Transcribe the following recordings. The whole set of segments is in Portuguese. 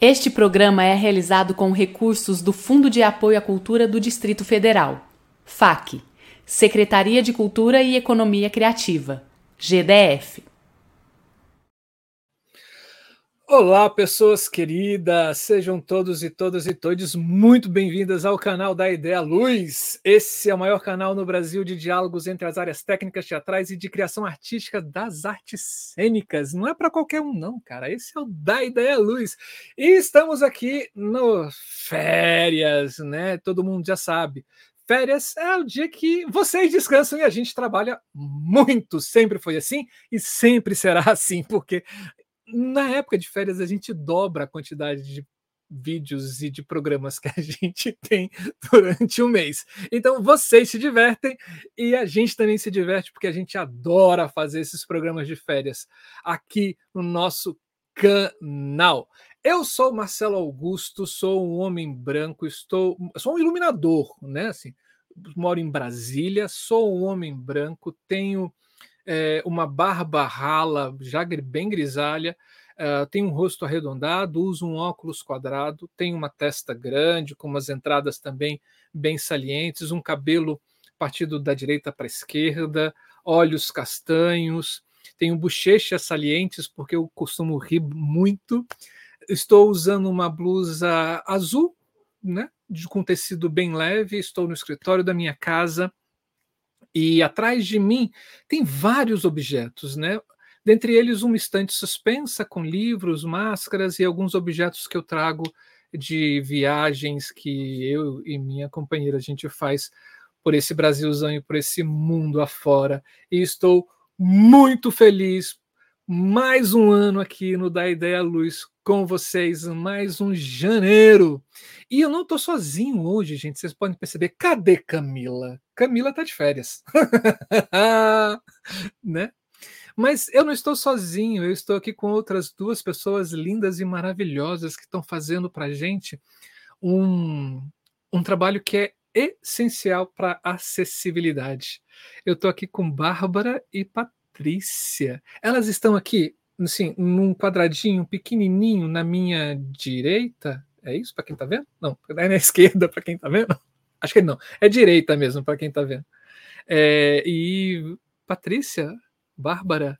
Este programa é realizado com recursos do Fundo de Apoio à Cultura do Distrito Federal, FAC, Secretaria de Cultura e Economia Criativa, GDF. Olá, pessoas queridas, sejam todos e todas e todos muito bem-vindas ao canal da Ideia Luz. Esse é o maior canal no Brasil de diálogos entre as áreas técnicas, teatrais e de criação artística das artes cênicas. Não é para qualquer um, não, cara. Esse é o da Ideia Luz. E estamos aqui no férias, né? Todo mundo já sabe. Férias é o dia que vocês descansam e a gente trabalha muito. Sempre foi assim e sempre será assim, porque na época de férias a gente dobra a quantidade de vídeos e de programas que a gente tem durante o mês. Então vocês se divertem e a gente também se diverte porque a gente adora fazer esses programas de férias aqui no nosso canal. Eu sou Marcelo Augusto, sou um homem branco, estou, sou um iluminador, né? Assim, moro em Brasília, sou um homem branco, tenho é, uma barba rala, já bem grisalha, uh, tem um rosto arredondado, usa um óculos quadrado, tem uma testa grande, com umas entradas também bem salientes, um cabelo partido da direita para a esquerda, olhos castanhos, tenho bochechas salientes, porque eu costumo rir muito. Estou usando uma blusa azul, né, com tecido bem leve, estou no escritório da minha casa e atrás de mim tem vários objetos, né? Dentre eles, uma estante suspensa com livros, máscaras e alguns objetos que eu trago de viagens que eu e minha companheira a gente faz por esse Brasilzão e por esse mundo afora. E estou muito feliz. Mais um ano aqui no Da Ideia Luz com vocês, mais um janeiro. E eu não estou sozinho hoje, gente. Vocês podem perceber. Cadê Camila? Camila está de férias. né? Mas eu não estou sozinho, eu estou aqui com outras duas pessoas lindas e maravilhosas que estão fazendo para gente um, um trabalho que é essencial para acessibilidade. Eu estou aqui com Bárbara e Patrícia. Elas estão aqui, assim, num quadradinho pequenininho na minha direita. É isso para quem está vendo? Não, é na esquerda para quem está vendo? Acho que não. É direita mesmo para quem está vendo. É, e Patrícia, Bárbara,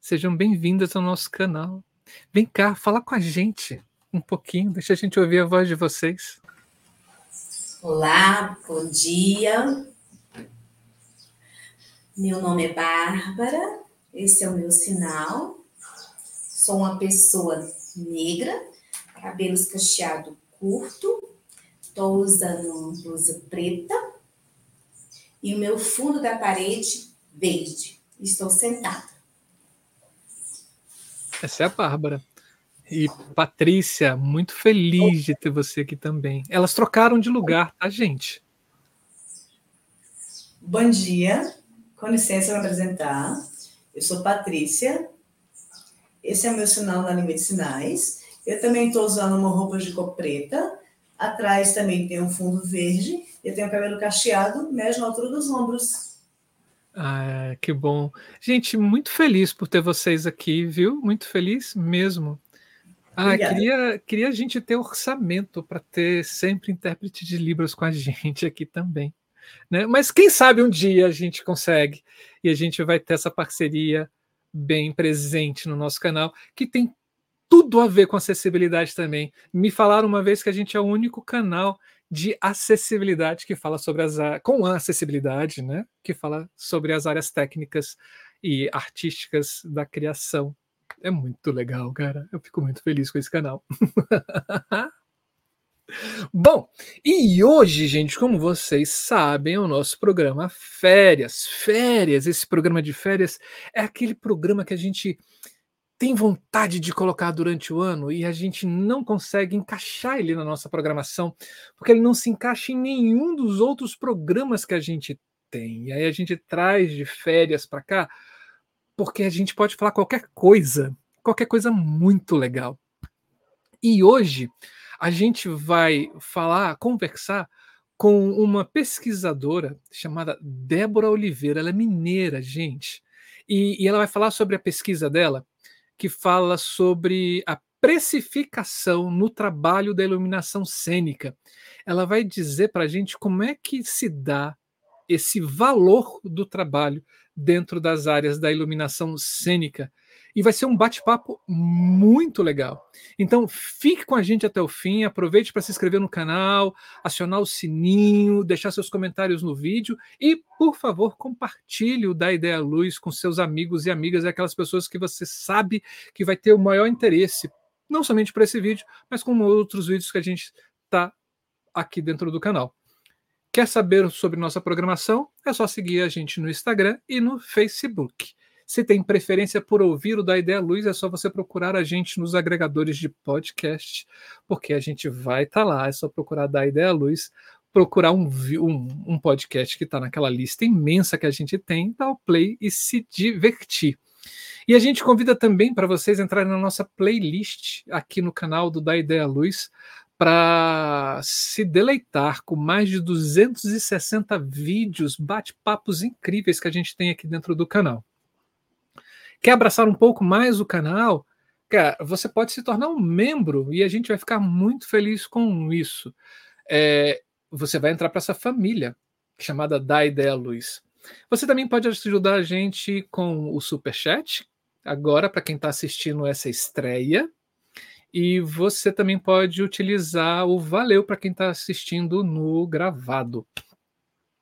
sejam bem-vindas ao nosso canal. Vem cá, fala com a gente um pouquinho, deixa a gente ouvir a voz de vocês. Olá, bom dia. Meu nome é Bárbara, esse é o meu sinal. Sou uma pessoa negra, cabelos cacheado curto, estou usando uma blusa preta e o meu fundo da parede verde. Estou sentada. Essa é a Bárbara. E Patrícia, muito feliz de ter você aqui também. Elas trocaram de lugar, tá, gente? Bom dia. Com licença, eu vou apresentar. Eu sou Patrícia. Esse é o meu sinal na língua de sinais. Eu também estou usando uma roupa de cor preta. Atrás também tem um fundo verde. Eu tenho cabelo cacheado, mesmo na altura dos ombros. Ah, que bom. Gente, muito feliz por ter vocês aqui, viu? Muito feliz mesmo. Ah, queria, queria a gente ter orçamento para ter sempre intérprete de Libras com a gente aqui também. Né? Mas quem sabe um dia a gente consegue e a gente vai ter essa parceria bem presente no nosso canal, que tem tudo a ver com acessibilidade também. Me falaram uma vez que a gente é o único canal de acessibilidade que fala sobre as com a acessibilidade, né? Que fala sobre as áreas técnicas e artísticas da criação. É muito legal, cara. Eu fico muito feliz com esse canal. Bom, e hoje, gente, como vocês sabem, é o nosso programa Férias. Férias, esse programa de férias é aquele programa que a gente tem vontade de colocar durante o ano e a gente não consegue encaixar ele na nossa programação, porque ele não se encaixa em nenhum dos outros programas que a gente tem. E aí a gente traz de férias para cá, porque a gente pode falar qualquer coisa, qualquer coisa muito legal. E hoje a gente vai falar, conversar com uma pesquisadora chamada Débora Oliveira. Ela é mineira, gente. E, e ela vai falar sobre a pesquisa dela que fala sobre a precificação no trabalho da iluminação cênica. Ela vai dizer para a gente como é que se dá esse valor do trabalho dentro das áreas da iluminação cênica. E vai ser um bate-papo muito legal. Então, fique com a gente até o fim, aproveite para se inscrever no canal, acionar o sininho, deixar seus comentários no vídeo e, por favor, compartilhe o da Ideia Luz com seus amigos e amigas, aquelas pessoas que você sabe que vai ter o maior interesse, não somente para esse vídeo, mas com outros vídeos que a gente está aqui dentro do canal. Quer saber sobre nossa programação? É só seguir a gente no Instagram e no Facebook. Se tem preferência por ouvir o da Ideia Luz, é só você procurar a gente nos agregadores de podcast, porque a gente vai estar tá lá. É só procurar da Ideia Luz, procurar um, um, um podcast que está naquela lista imensa que a gente tem, dar o play e se divertir. E a gente convida também para vocês entrarem na nossa playlist aqui no canal do Da Ideia Luz para se deleitar com mais de 260 vídeos, bate-papos incríveis que a gente tem aqui dentro do canal. Quer abraçar um pouco mais o canal? Cara, você pode se tornar um membro e a gente vai ficar muito feliz com isso. É, você vai entrar para essa família chamada Da Ideia Luz. Você também pode ajudar a gente com o Super Chat, agora para quem está assistindo essa estreia. E você também pode utilizar o Valeu para quem está assistindo no gravado.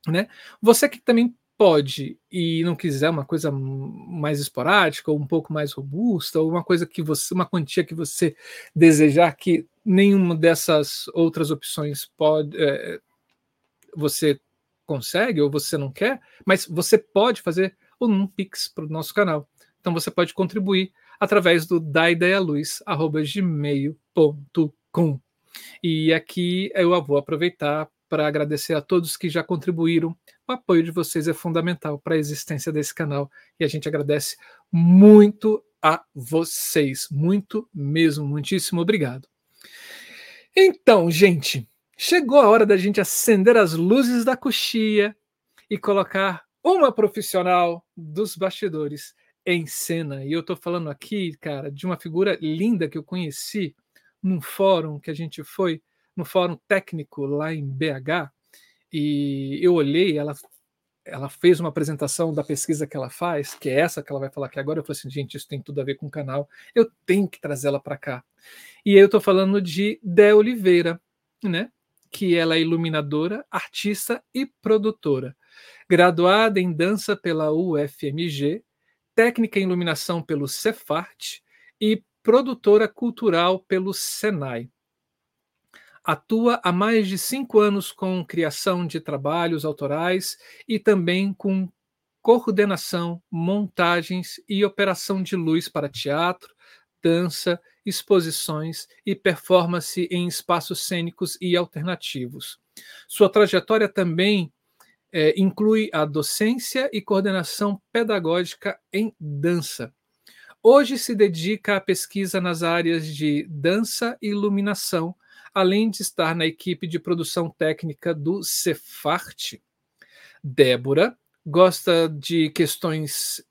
Né? Você que também pode e não quiser uma coisa mais esporádica ou um pouco mais robusta ou uma coisa que você uma quantia que você desejar que nenhuma dessas outras opções pode é, você consegue ou você não quer mas você pode fazer um pix para o nosso canal então você pode contribuir através do daideialuz@gmail.com. E aqui eu vou aproveitar para agradecer a todos que já contribuíram. O apoio de vocês é fundamental para a existência desse canal e a gente agradece muito a vocês, muito mesmo, muitíssimo obrigado. Então, gente, chegou a hora da gente acender as luzes da coxia e colocar uma profissional dos bastidores em cena. E eu estou falando aqui, cara, de uma figura linda que eu conheci num fórum que a gente foi, no fórum técnico lá em BH, e eu olhei, ela ela fez uma apresentação da pesquisa que ela faz, que é essa que ela vai falar aqui agora. Eu falei assim, gente, isso tem tudo a ver com o canal, eu tenho que trazê-la para cá. E eu estou falando de Dé Oliveira, né? Que ela é iluminadora, artista e produtora. Graduada em dança pela UFMG, técnica em iluminação pelo Cefart e produtora cultural pelo Senai. Atua há mais de cinco anos com criação de trabalhos autorais e também com coordenação, montagens e operação de luz para teatro, dança, exposições e performance em espaços cênicos e alternativos. Sua trajetória também é, inclui a docência e coordenação pedagógica em dança. Hoje se dedica à pesquisa nas áreas de dança e iluminação, além de estar na equipe de produção técnica do Cefart. Débora gosta de questões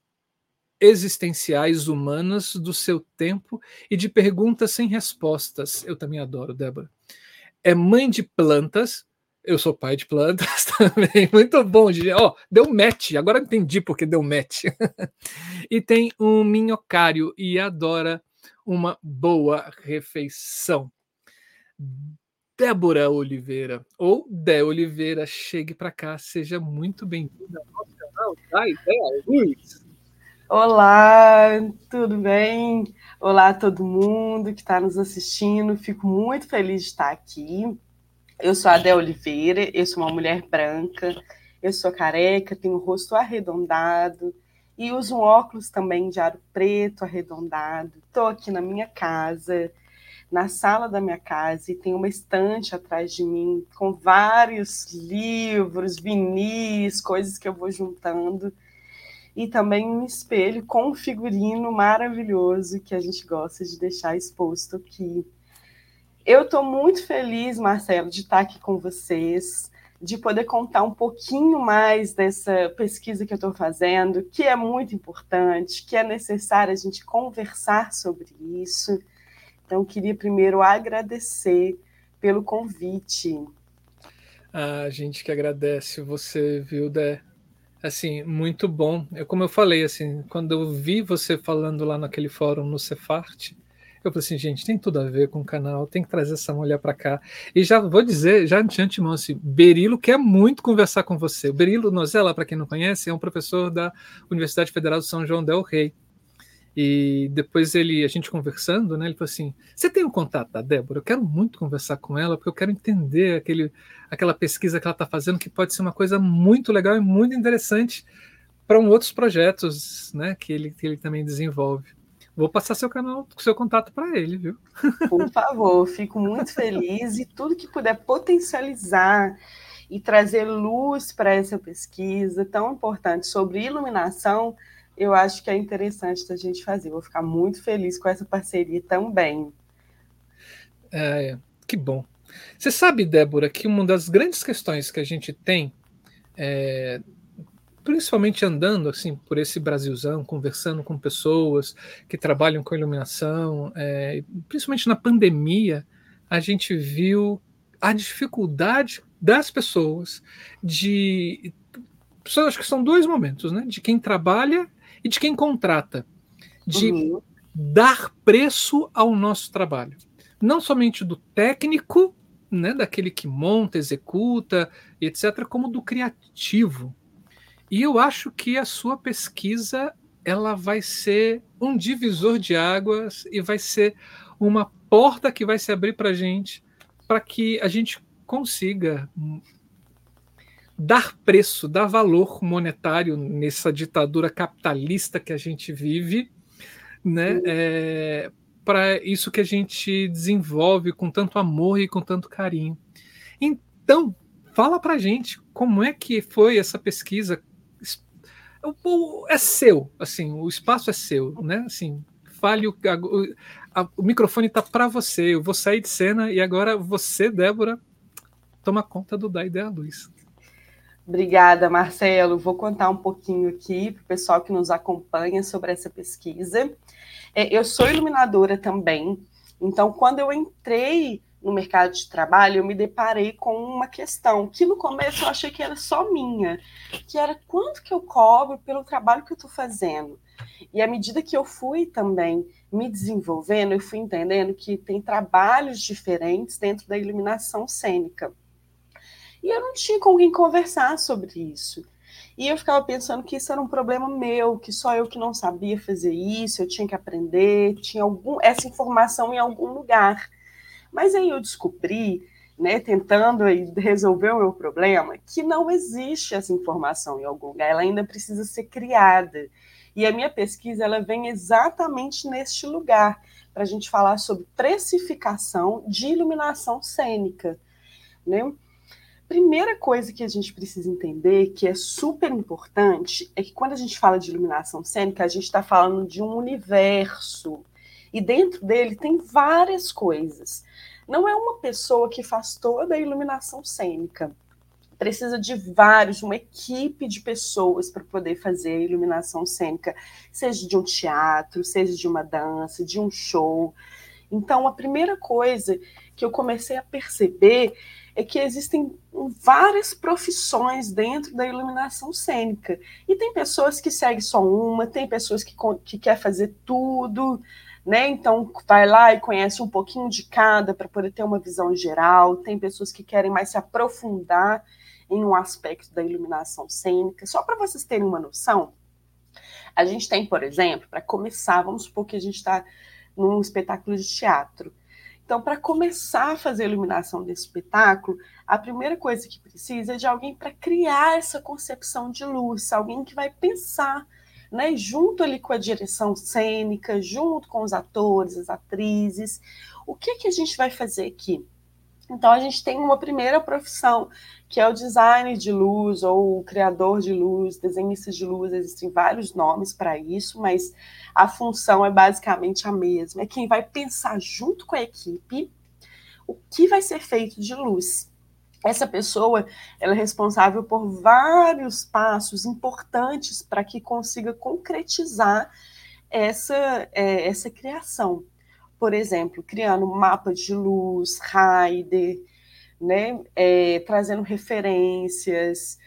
existenciais humanas do seu tempo e de perguntas sem respostas. Eu também adoro, Débora. É mãe de plantas, eu sou pai de plantas também. Muito bom, Ó, oh, deu match. Agora entendi porque deu match. e tem um minhocário e adora uma boa refeição. Débora Oliveira, ou Dé Oliveira, chegue para cá, seja muito bem-vinda ao nosso canal da Ideia Luz. Olá, tudo bem? Olá a todo mundo que está nos assistindo. Fico muito feliz de estar aqui. Eu sou a Adé Oliveira, eu sou uma mulher branca, eu sou careca, tenho o rosto arredondado e uso um óculos também de aro preto arredondado. Estou aqui na minha casa, na sala da minha casa, e tem uma estante atrás de mim com vários livros, vinis, coisas que eu vou juntando. E também um espelho com um figurino maravilhoso que a gente gosta de deixar exposto aqui eu estou muito feliz, Marcelo, de estar aqui com vocês, de poder contar um pouquinho mais dessa pesquisa que eu estou fazendo, que é muito importante, que é necessário a gente conversar sobre isso. Então, eu queria primeiro agradecer pelo convite. A gente que agradece você, viu, Dé? Assim, muito bom. Eu, como eu falei, assim, quando eu vi você falando lá naquele fórum no Cefart, eu falei assim, gente, tem tudo a ver com o canal, tem que trazer essa mulher para cá. E já vou dizer, já de antemão, assim, Berilo quer muito conversar com você. O Berilo Nozella, para quem não conhece, é um professor da Universidade Federal de São João del Rei. E depois ele, a gente conversando, né, ele falou assim: Você tem o um contato da Débora? Eu quero muito conversar com ela, porque eu quero entender aquele, aquela pesquisa que ela está fazendo, que pode ser uma coisa muito legal e muito interessante para um outros projetos né, que, ele, que ele também desenvolve. Vou passar seu canal, seu contato para ele, viu? Por favor, fico muito feliz e tudo que puder potencializar e trazer luz para essa pesquisa tão importante sobre iluminação, eu acho que é interessante da gente fazer. Vou ficar muito feliz com essa parceria também. É, que bom. Você sabe, Débora, que uma das grandes questões que a gente tem é, principalmente andando assim por esse Brasilzão, conversando com pessoas que trabalham com iluminação, é, principalmente na pandemia, a gente viu a dificuldade das pessoas de acho que são dois momentos, né? De quem trabalha e de quem contrata, de uhum. dar preço ao nosso trabalho, não somente do técnico, né? Daquele que monta, executa, etc., como do criativo e eu acho que a sua pesquisa ela vai ser um divisor de águas e vai ser uma porta que vai se abrir para a gente, para que a gente consiga dar preço, dar valor monetário nessa ditadura capitalista que a gente vive, né? É, para isso que a gente desenvolve com tanto amor e com tanto carinho. Então, fala para a gente como é que foi essa pesquisa, o, é seu, assim, o espaço é seu, né? Assim, fale o, a, o microfone está para você. Eu vou sair de cena e agora você, Débora, toma conta do Da Ideia Luz. Obrigada, Marcelo. Vou contar um pouquinho aqui para o pessoal que nos acompanha sobre essa pesquisa. É, eu sou iluminadora também, então quando eu entrei no mercado de trabalho, eu me deparei com uma questão que no começo eu achei que era só minha, que era quanto que eu cobro pelo trabalho que eu estou fazendo. E à medida que eu fui também me desenvolvendo, eu fui entendendo que tem trabalhos diferentes dentro da iluminação cênica. E eu não tinha com quem conversar sobre isso. E eu ficava pensando que isso era um problema meu, que só eu que não sabia fazer isso, eu tinha que aprender, tinha algum, essa informação em algum lugar. Mas aí eu descobri, né, tentando resolver o meu problema, que não existe essa informação em algum lugar, ela ainda precisa ser criada. E a minha pesquisa ela vem exatamente neste lugar, para a gente falar sobre precificação de iluminação cênica. Né? Primeira coisa que a gente precisa entender, que é super importante, é que quando a gente fala de iluminação cênica, a gente está falando de um universo. E dentro dele tem várias coisas. Não é uma pessoa que faz toda a iluminação cênica. Precisa de vários, uma equipe de pessoas para poder fazer a iluminação cênica, seja de um teatro, seja de uma dança, de um show. Então, a primeira coisa que eu comecei a perceber é que existem várias profissões dentro da iluminação cênica. E tem pessoas que seguem só uma, tem pessoas que, que quer fazer tudo, né? Então vai lá e conhece um pouquinho de cada para poder ter uma visão geral. Tem pessoas que querem mais se aprofundar em um aspecto da iluminação cênica. Só para vocês terem uma noção, a gente tem, por exemplo, para começar, vamos supor que a gente está num espetáculo de teatro. Então, para começar a fazer a iluminação desse espetáculo, a primeira coisa que precisa é de alguém para criar essa concepção de luz, alguém que vai pensar né, junto ali com a direção cênica, junto com os atores, as atrizes. O que, que a gente vai fazer aqui? Então, a gente tem uma primeira profissão, que é o designer de luz, ou o criador de luz, desenhista de luz, existem vários nomes para isso, mas a função é basicamente a mesma. É quem vai pensar junto com a equipe o que vai ser feito de luz essa pessoa ela é responsável por vários passos importantes para que consiga concretizar essa, é, essa criação. Por exemplo, criando mapas de luz, rider, né? É, trazendo referências,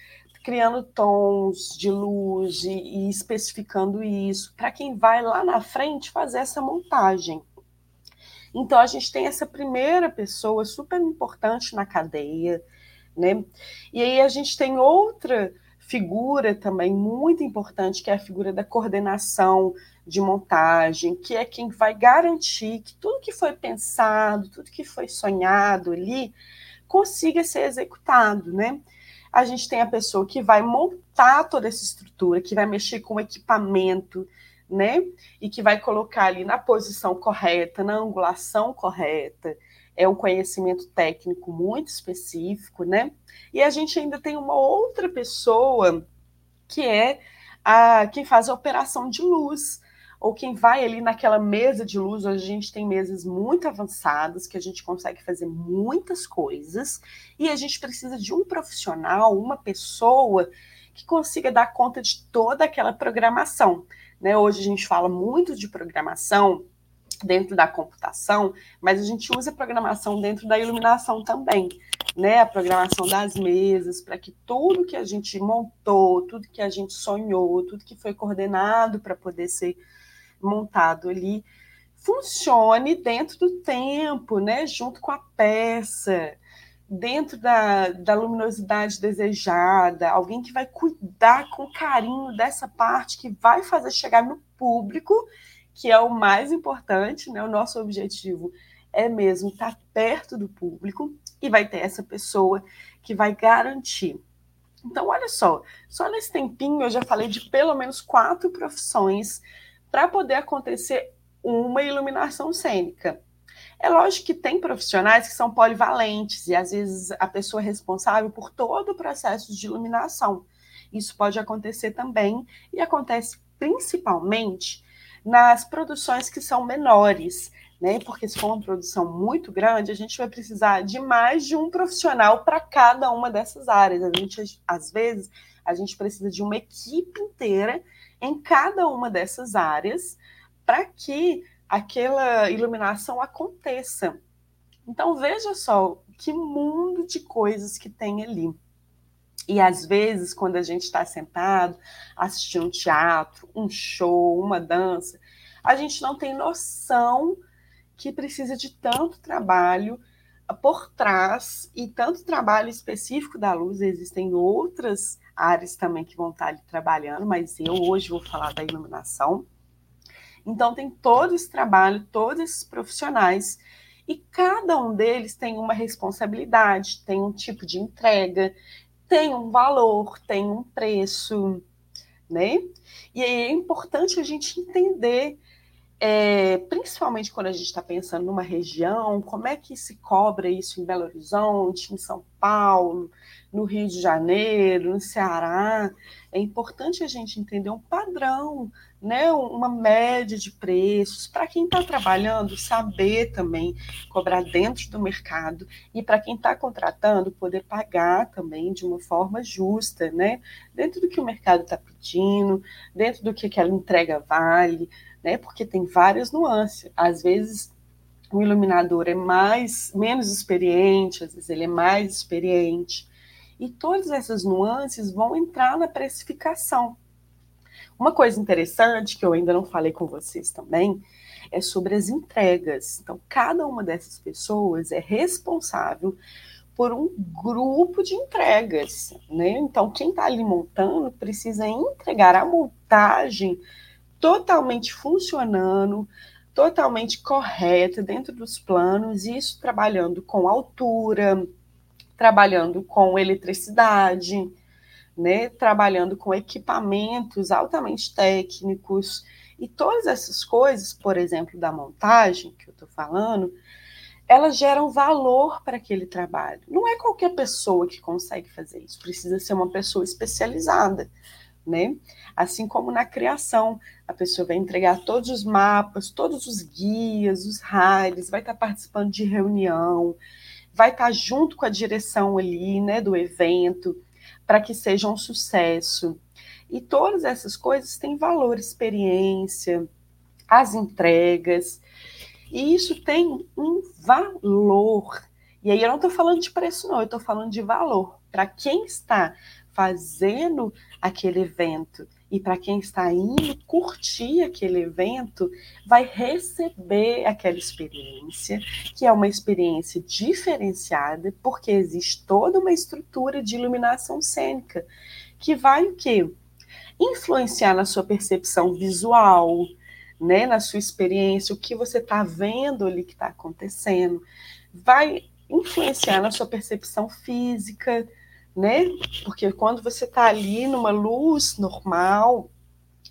criando tons de luz e especificando isso, para quem vai lá na frente fazer essa montagem. Então, a gente tem essa primeira pessoa super importante na cadeia, né? E aí a gente tem outra figura também muito importante, que é a figura da coordenação de montagem, que é quem vai garantir que tudo que foi pensado, tudo que foi sonhado ali, consiga ser executado, né? A gente tem a pessoa que vai montar toda essa estrutura, que vai mexer com o equipamento, né? E que vai colocar ali na posição correta, na angulação correta. É um conhecimento técnico muito específico, né? E a gente ainda tem uma outra pessoa que é a quem faz a operação de luz, ou quem vai ali naquela mesa de luz, hoje a gente tem mesas muito avançadas, que a gente consegue fazer muitas coisas, e a gente precisa de um profissional, uma pessoa que consiga dar conta de toda aquela programação. Né? Hoje a gente fala muito de programação dentro da computação, mas a gente usa programação dentro da iluminação também, né? A programação das mesas, para que tudo que a gente montou, tudo que a gente sonhou, tudo que foi coordenado para poder ser montado ali funcione dentro do tempo, né? Junto com a peça, dentro da, da luminosidade desejada, alguém que vai cuidar com carinho dessa parte que vai fazer chegar no público, que é o mais importante, né? O nosso objetivo é mesmo estar perto do público e vai ter essa pessoa que vai garantir. Então, olha só, só nesse tempinho eu já falei de pelo menos quatro profissões para poder acontecer uma iluminação cênica. É lógico que tem profissionais que são polivalentes e às vezes a pessoa é responsável por todo o processo de iluminação. Isso pode acontecer também e acontece principalmente nas produções que são menores, né? Porque se for uma produção muito grande, a gente vai precisar de mais de um profissional para cada uma dessas áreas. A gente, às vezes, a gente precisa de uma equipe inteira em cada uma dessas áreas para que aquela iluminação aconteça. Então veja só que mundo de coisas que tem ali. E às vezes, quando a gente está sentado assistindo um teatro, um show, uma dança, a gente não tem noção que precisa de tanto trabalho por trás e tanto trabalho específico da luz. Existem outras áreas também que vão estar ali trabalhando, mas eu hoje vou falar da iluminação. Então, tem todo esse trabalho, todos esses profissionais, e cada um deles tem uma responsabilidade, tem um tipo de entrega, tem um valor, tem um preço, né? E aí é importante a gente entender, é, principalmente quando a gente está pensando numa região, como é que se cobra isso em Belo Horizonte, em São Paulo, no Rio de Janeiro, no Ceará, é importante a gente entender um padrão, né, uma média de preços, para quem está trabalhando, saber também cobrar dentro do mercado, e para quem está contratando, poder pagar também de uma forma justa, né, dentro do que o mercado está pedindo, dentro do que aquela entrega vale, né, porque tem várias nuances. Às vezes, o iluminador é mais menos experiente, às vezes ele é mais experiente. E todas essas nuances vão entrar na precificação. Uma coisa interessante que eu ainda não falei com vocês também é sobre as entregas. Então, cada uma dessas pessoas é responsável por um grupo de entregas, né? Então, quem está ali montando precisa entregar a montagem totalmente funcionando, totalmente correta dentro dos planos, isso trabalhando com altura, trabalhando com eletricidade, né, trabalhando com equipamentos altamente técnicos e todas essas coisas, por exemplo, da montagem que eu estou falando, elas geram valor para aquele trabalho. Não é qualquer pessoa que consegue fazer isso, precisa ser uma pessoa especializada, né? Assim como na criação, a pessoa vai entregar todos os mapas, todos os guias, os raios, vai estar participando de reunião, vai estar junto com a direção ali, né, do evento, para que seja um sucesso. E todas essas coisas têm valor, experiência, as entregas. E isso tem um valor. E aí eu não estou falando de preço, não, eu estou falando de valor. Para quem está fazendo aquele evento e para quem está indo curtir aquele evento, vai receber aquela experiência, que é uma experiência diferenciada, porque existe toda uma estrutura de iluminação cênica que vai o quê? Influenciar na sua percepção visual, né, na sua experiência, o que você está vendo ali que está acontecendo, vai influenciar na sua percepção física, né? Porque quando você está ali numa luz normal,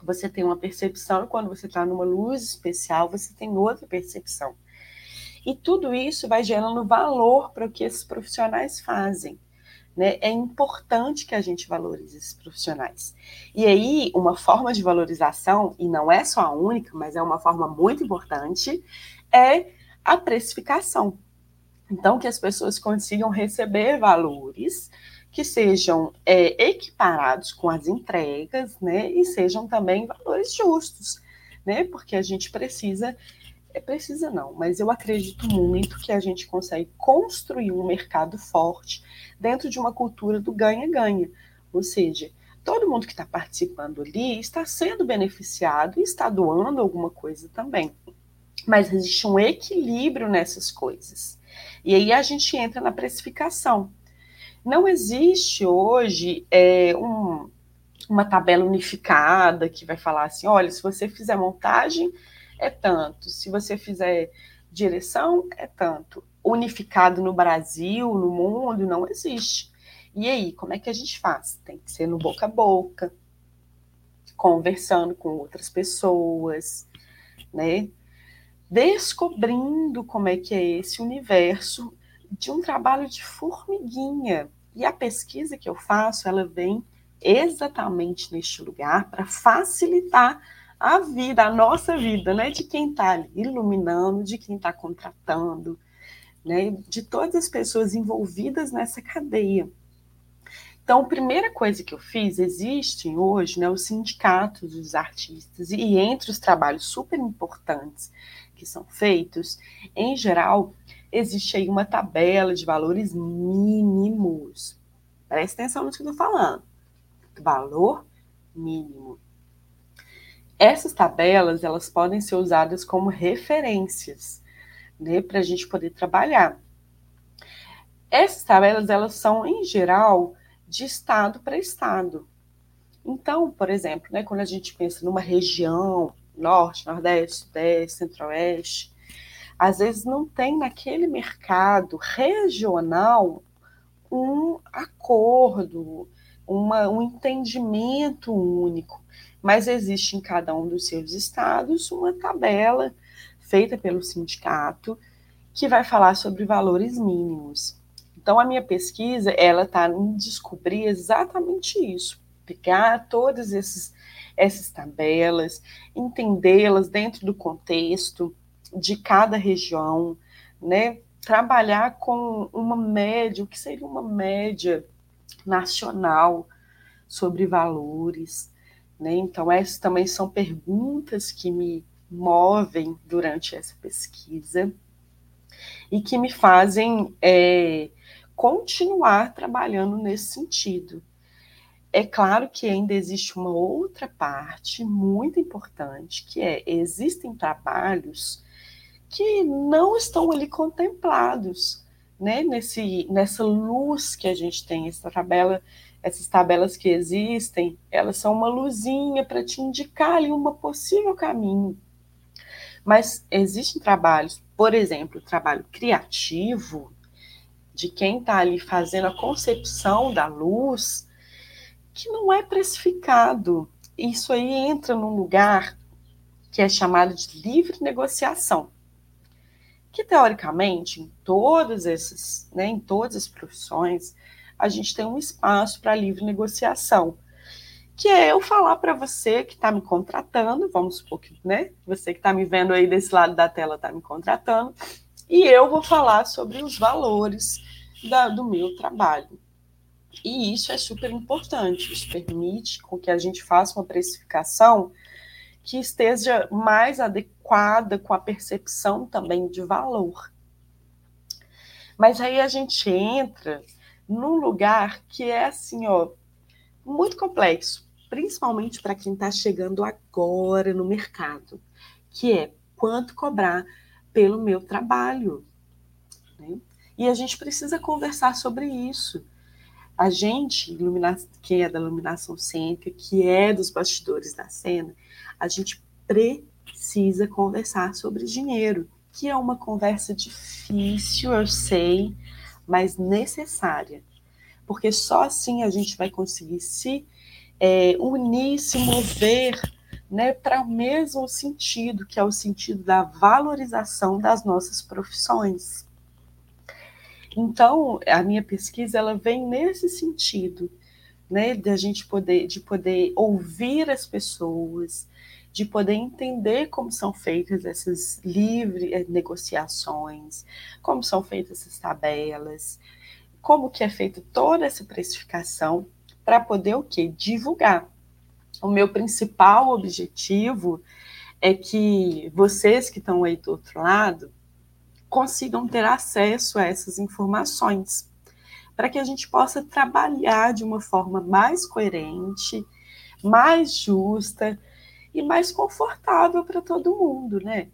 você tem uma percepção, e quando você está numa luz especial, você tem outra percepção. E tudo isso vai gerando valor para o que esses profissionais fazem. Né? É importante que a gente valorize esses profissionais. E aí, uma forma de valorização, e não é só a única, mas é uma forma muito importante, é a precificação. Então, que as pessoas consigam receber valores que sejam é, equiparados com as entregas, né? E sejam também valores justos, né? Porque a gente precisa é precisa não, mas eu acredito muito que a gente consegue construir um mercado forte dentro de uma cultura do ganha-ganha. Ou seja, todo mundo que está participando ali está sendo beneficiado e está doando alguma coisa também. Mas existe um equilíbrio nessas coisas. E aí a gente entra na precificação. Não existe hoje é, um, uma tabela unificada que vai falar assim: olha, se você fizer montagem, é tanto. Se você fizer direção, é tanto. Unificado no Brasil, no mundo, não existe. E aí, como é que a gente faz? Tem que ser no boca a boca, conversando com outras pessoas, né? Descobrindo como é que é esse universo de um trabalho de formiguinha. E a pesquisa que eu faço, ela vem exatamente neste lugar para facilitar a vida, a nossa vida, né? De quem está iluminando, de quem está contratando, né? De todas as pessoas envolvidas nessa cadeia. Então, a primeira coisa que eu fiz, existem hoje né, os sindicatos dos artistas, e entre os trabalhos super importantes que são feitos, em geral, existe aí uma tabela de valores mínimos. Presta atenção no que eu estou falando. Valor mínimo. Essas tabelas elas podem ser usadas como referências, né, para a gente poder trabalhar. Essas tabelas elas são em geral de estado para estado. Então, por exemplo, né, quando a gente pensa numa região norte, nordeste, sudeste, centro-oeste, às vezes não tem naquele mercado regional um acordo, uma, um entendimento único mas existe em cada um dos seus estados uma tabela feita pelo sindicato que vai falar sobre valores mínimos. Então a minha pesquisa ela está em descobrir exatamente isso, pegar todas esses, essas tabelas, entendê-las dentro do contexto de cada região, né? Trabalhar com uma média, o que seria uma média nacional sobre valores, né? Então, essas também são perguntas que me movem durante essa pesquisa e que me fazem é, continuar trabalhando nesse sentido. É claro que ainda existe uma outra parte muito importante, que é existem trabalhos que não estão ali contemplados, né, nesse, nessa luz que a gente tem, essa tabela essas tabelas que existem, elas são uma luzinha para te indicar ali um possível caminho. Mas existem trabalhos, por exemplo, trabalho criativo, de quem está ali fazendo a concepção da luz, que não é precificado. Isso aí entra num lugar que é chamado de livre negociação. Que teoricamente, em todos esses, né, em todas as profissões, a gente tem um espaço para livre negociação, que é eu falar para você que está me contratando, vamos supor que, né, você que está me vendo aí desse lado da tela está me contratando, e eu vou falar sobre os valores da, do meu trabalho. E isso é super importante, isso permite com que a gente faça uma precificação que esteja mais adequada com a percepção também de valor. Mas aí a gente entra num lugar que é assim, ó, muito complexo, principalmente para quem está chegando agora no mercado, que é quanto cobrar pelo meu trabalho. Né? E a gente precisa conversar sobre isso. A gente, quem é da iluminação cênica, que é dos bastidores da cena, a gente precisa conversar sobre dinheiro, que é uma conversa difícil, eu sei, mas necessária. Porque só assim a gente vai conseguir se é, unir, se mover né, para o mesmo sentido, que é o sentido da valorização das nossas profissões. Então, a minha pesquisa ela vem nesse sentido, né, de a gente poder, de poder ouvir as pessoas, de poder entender como são feitas essas livres eh, negociações, como são feitas essas tabelas, como que é feita toda essa precificação para poder o quê? Divulgar. O meu principal objetivo é que vocês que estão aí do outro lado consigam ter acesso a essas informações, para que a gente possa trabalhar de uma forma mais coerente, mais justa e mais confortável para todo mundo, né?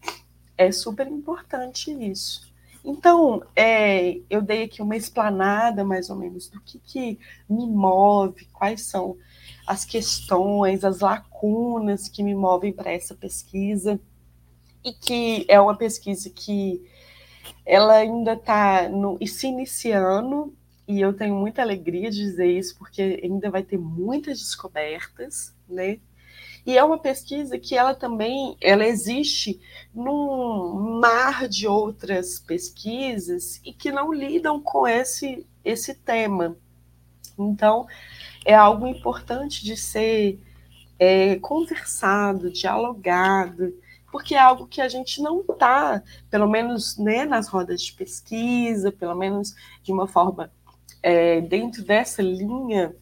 É super importante isso. Então, é, eu dei aqui uma explanada mais ou menos do que, que me move, quais são as questões, as lacunas que me movem para essa pesquisa, e que é uma pesquisa que ela ainda está se iniciando, e eu tenho muita alegria de dizer isso, porque ainda vai ter muitas descobertas, né? E é uma pesquisa que ela também ela existe num mar de outras pesquisas e que não lidam com esse, esse tema. Então, é algo importante de ser é, conversado, dialogado, porque é algo que a gente não está, pelo menos né, nas rodas de pesquisa, pelo menos de uma forma é, dentro dessa linha,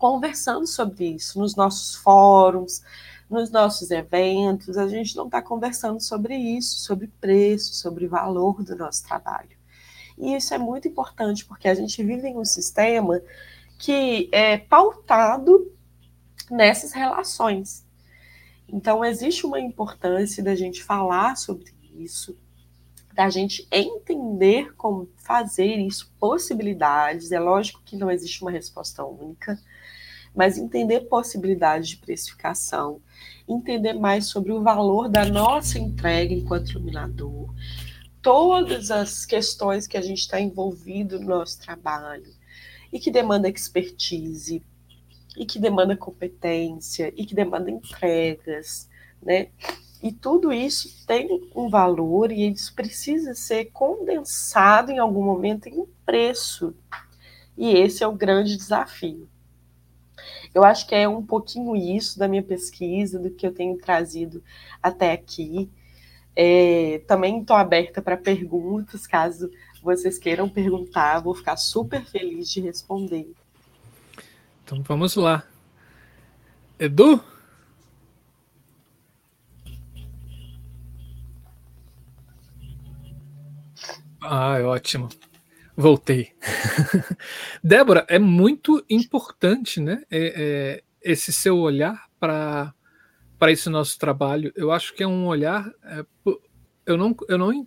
conversando sobre isso nos nossos fóruns, nos nossos eventos, a gente não está conversando sobre isso, sobre preço, sobre valor do nosso trabalho. E isso é muito importante, porque a gente vive em um sistema que é pautado nessas relações. Então, existe uma importância da gente falar sobre isso, da gente entender como fazer isso, possibilidades. É lógico que não existe uma resposta única, mas entender possibilidades de precificação, entender mais sobre o valor da nossa entrega enquanto iluminador, todas as questões que a gente está envolvido no nosso trabalho e que demanda expertise, e que demanda competência, e que demanda entregas, né? E tudo isso tem um valor e isso precisa ser condensado em algum momento em um preço. E esse é o grande desafio. Eu acho que é um pouquinho isso da minha pesquisa, do que eu tenho trazido até aqui. É, também estou aberta para perguntas, caso vocês queiram perguntar, vou ficar super feliz de responder. Então vamos lá. Edu? Ah, ótimo. Voltei. Débora, é muito importante né, é, é, esse seu olhar para esse nosso trabalho. Eu acho que é um olhar. É, eu, não, eu não.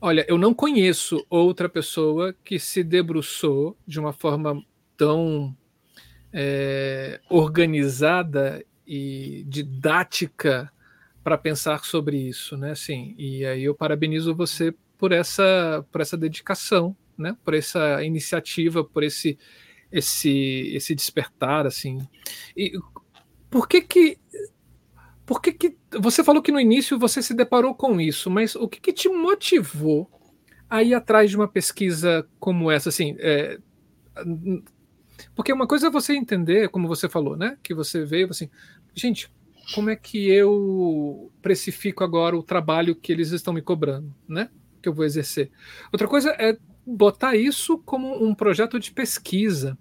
Olha, eu não conheço outra pessoa que se debruçou de uma forma tão é, organizada e didática para pensar sobre isso, né? Assim, e aí eu parabenizo você por essa, por essa dedicação, né? por essa iniciativa, por esse, esse, esse despertar. assim. E por que que. Por que, que você falou que no início você se deparou com isso, mas o que, que te motivou a ir atrás de uma pesquisa como essa? Assim, é, porque uma coisa é você entender, como você falou, né? Que você veio assim, gente, como é que eu precifico agora o trabalho que eles estão me cobrando, né? Que eu vou exercer. Outra coisa é botar isso como um projeto de pesquisa.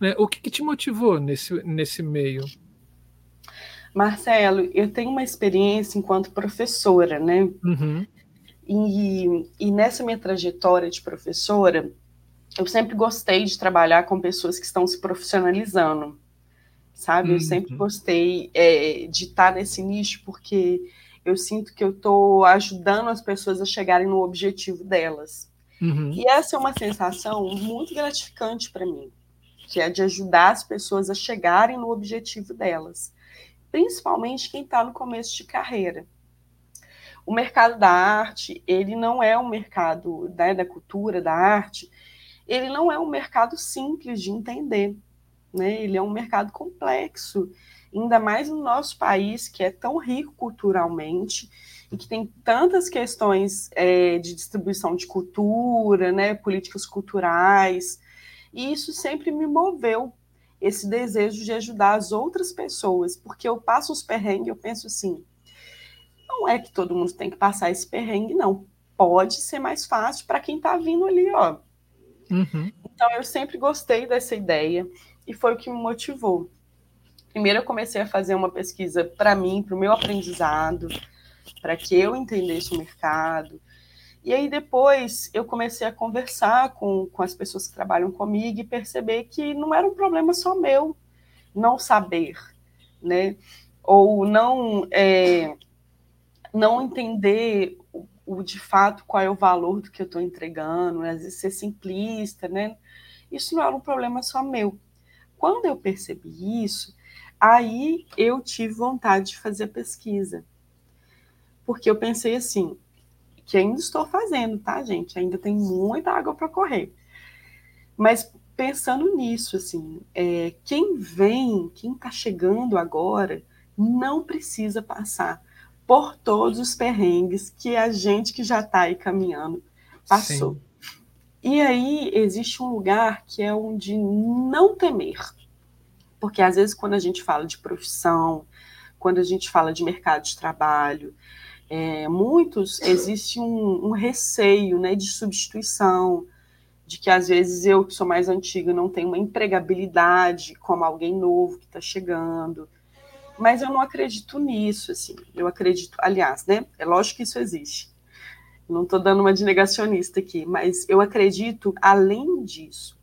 Né? O que, que te motivou nesse, nesse meio? Marcelo, eu tenho uma experiência enquanto professora, né? Uhum. E, e nessa minha trajetória de professora, eu sempre gostei de trabalhar com pessoas que estão se profissionalizando, sabe? Uhum. Eu sempre gostei é, de estar nesse nicho porque eu sinto que eu estou ajudando as pessoas a chegarem no objetivo delas. Uhum. E essa é uma sensação muito gratificante para mim, que é de ajudar as pessoas a chegarem no objetivo delas, principalmente quem está no começo de carreira. O mercado da arte, ele não é um mercado né, da cultura, da arte, ele não é um mercado simples de entender, né? Ele é um mercado complexo, ainda mais no nosso país que é tão rico culturalmente e que tem tantas questões é, de distribuição de cultura, né, políticas culturais, e isso sempre me moveu esse desejo de ajudar as outras pessoas, porque eu passo os perrengues, eu penso assim, não é que todo mundo tem que passar esse perrengue, não. Pode ser mais fácil para quem está vindo ali, ó. Uhum. Então eu sempre gostei dessa ideia e foi o que me motivou. Primeiro eu comecei a fazer uma pesquisa para mim, para o meu aprendizado, para que eu entendesse o mercado. E aí depois eu comecei a conversar com, com as pessoas que trabalham comigo e perceber que não era um problema só meu não saber, né? Ou não é, não entender o, o, de fato qual é o valor do que eu estou entregando, às vezes ser simplista, né? Isso não era um problema só meu. Quando eu percebi isso, aí eu tive vontade de fazer pesquisa porque eu pensei assim, que ainda estou fazendo, tá, gente? Ainda tem muita água para correr. Mas pensando nisso, assim, é, quem vem, quem está chegando agora, não precisa passar por todos os perrengues que a gente que já está aí caminhando passou. Sim. E aí existe um lugar que é onde não temer. Porque às vezes quando a gente fala de profissão, quando a gente fala de mercado de trabalho, é, muitos existe um, um, receio né, de substituição, de que às vezes eu, que sou mais antiga, não tenho uma empregabilidade como alguém novo que está chegando. Mas eu não acredito nisso, assim. Eu acredito, aliás, né? É lógico que isso existe. Não estou dando uma de negacionista aqui, mas eu acredito, além disso,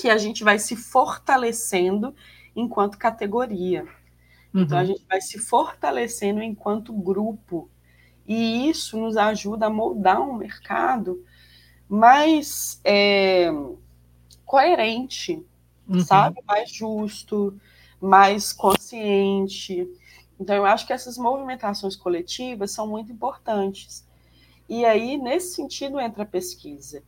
que a gente vai se fortalecendo enquanto categoria. Uhum. Então, a gente vai se fortalecendo enquanto grupo. E isso nos ajuda a moldar um mercado mais é, coerente, uhum. sabe? Mais justo, mais consciente. Então, eu acho que essas movimentações coletivas são muito importantes. E aí, nesse sentido, entra a pesquisa,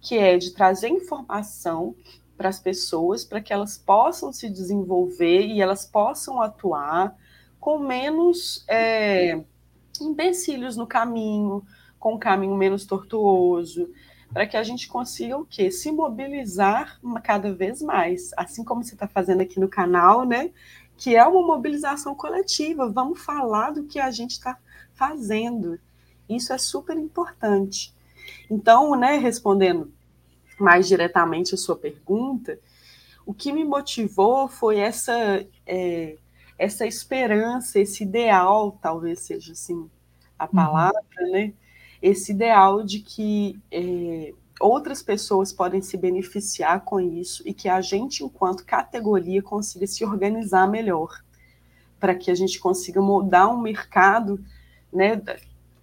que é de trazer informação para as pessoas, para que elas possam se desenvolver e elas possam atuar com menos é, empecilhos no caminho, com um caminho menos tortuoso, para que a gente consiga o quê? Se mobilizar cada vez mais, assim como você está fazendo aqui no canal, né? Que é uma mobilização coletiva. Vamos falar do que a gente está fazendo. Isso é super importante. Então, né, respondendo mais diretamente a sua pergunta, o que me motivou foi essa é, essa esperança, esse ideal, talvez seja assim a uhum. palavra, uhum. né? Esse ideal de que é, outras pessoas podem se beneficiar com isso e que a gente, enquanto categoria, consiga se organizar melhor para que a gente consiga moldar um mercado, né?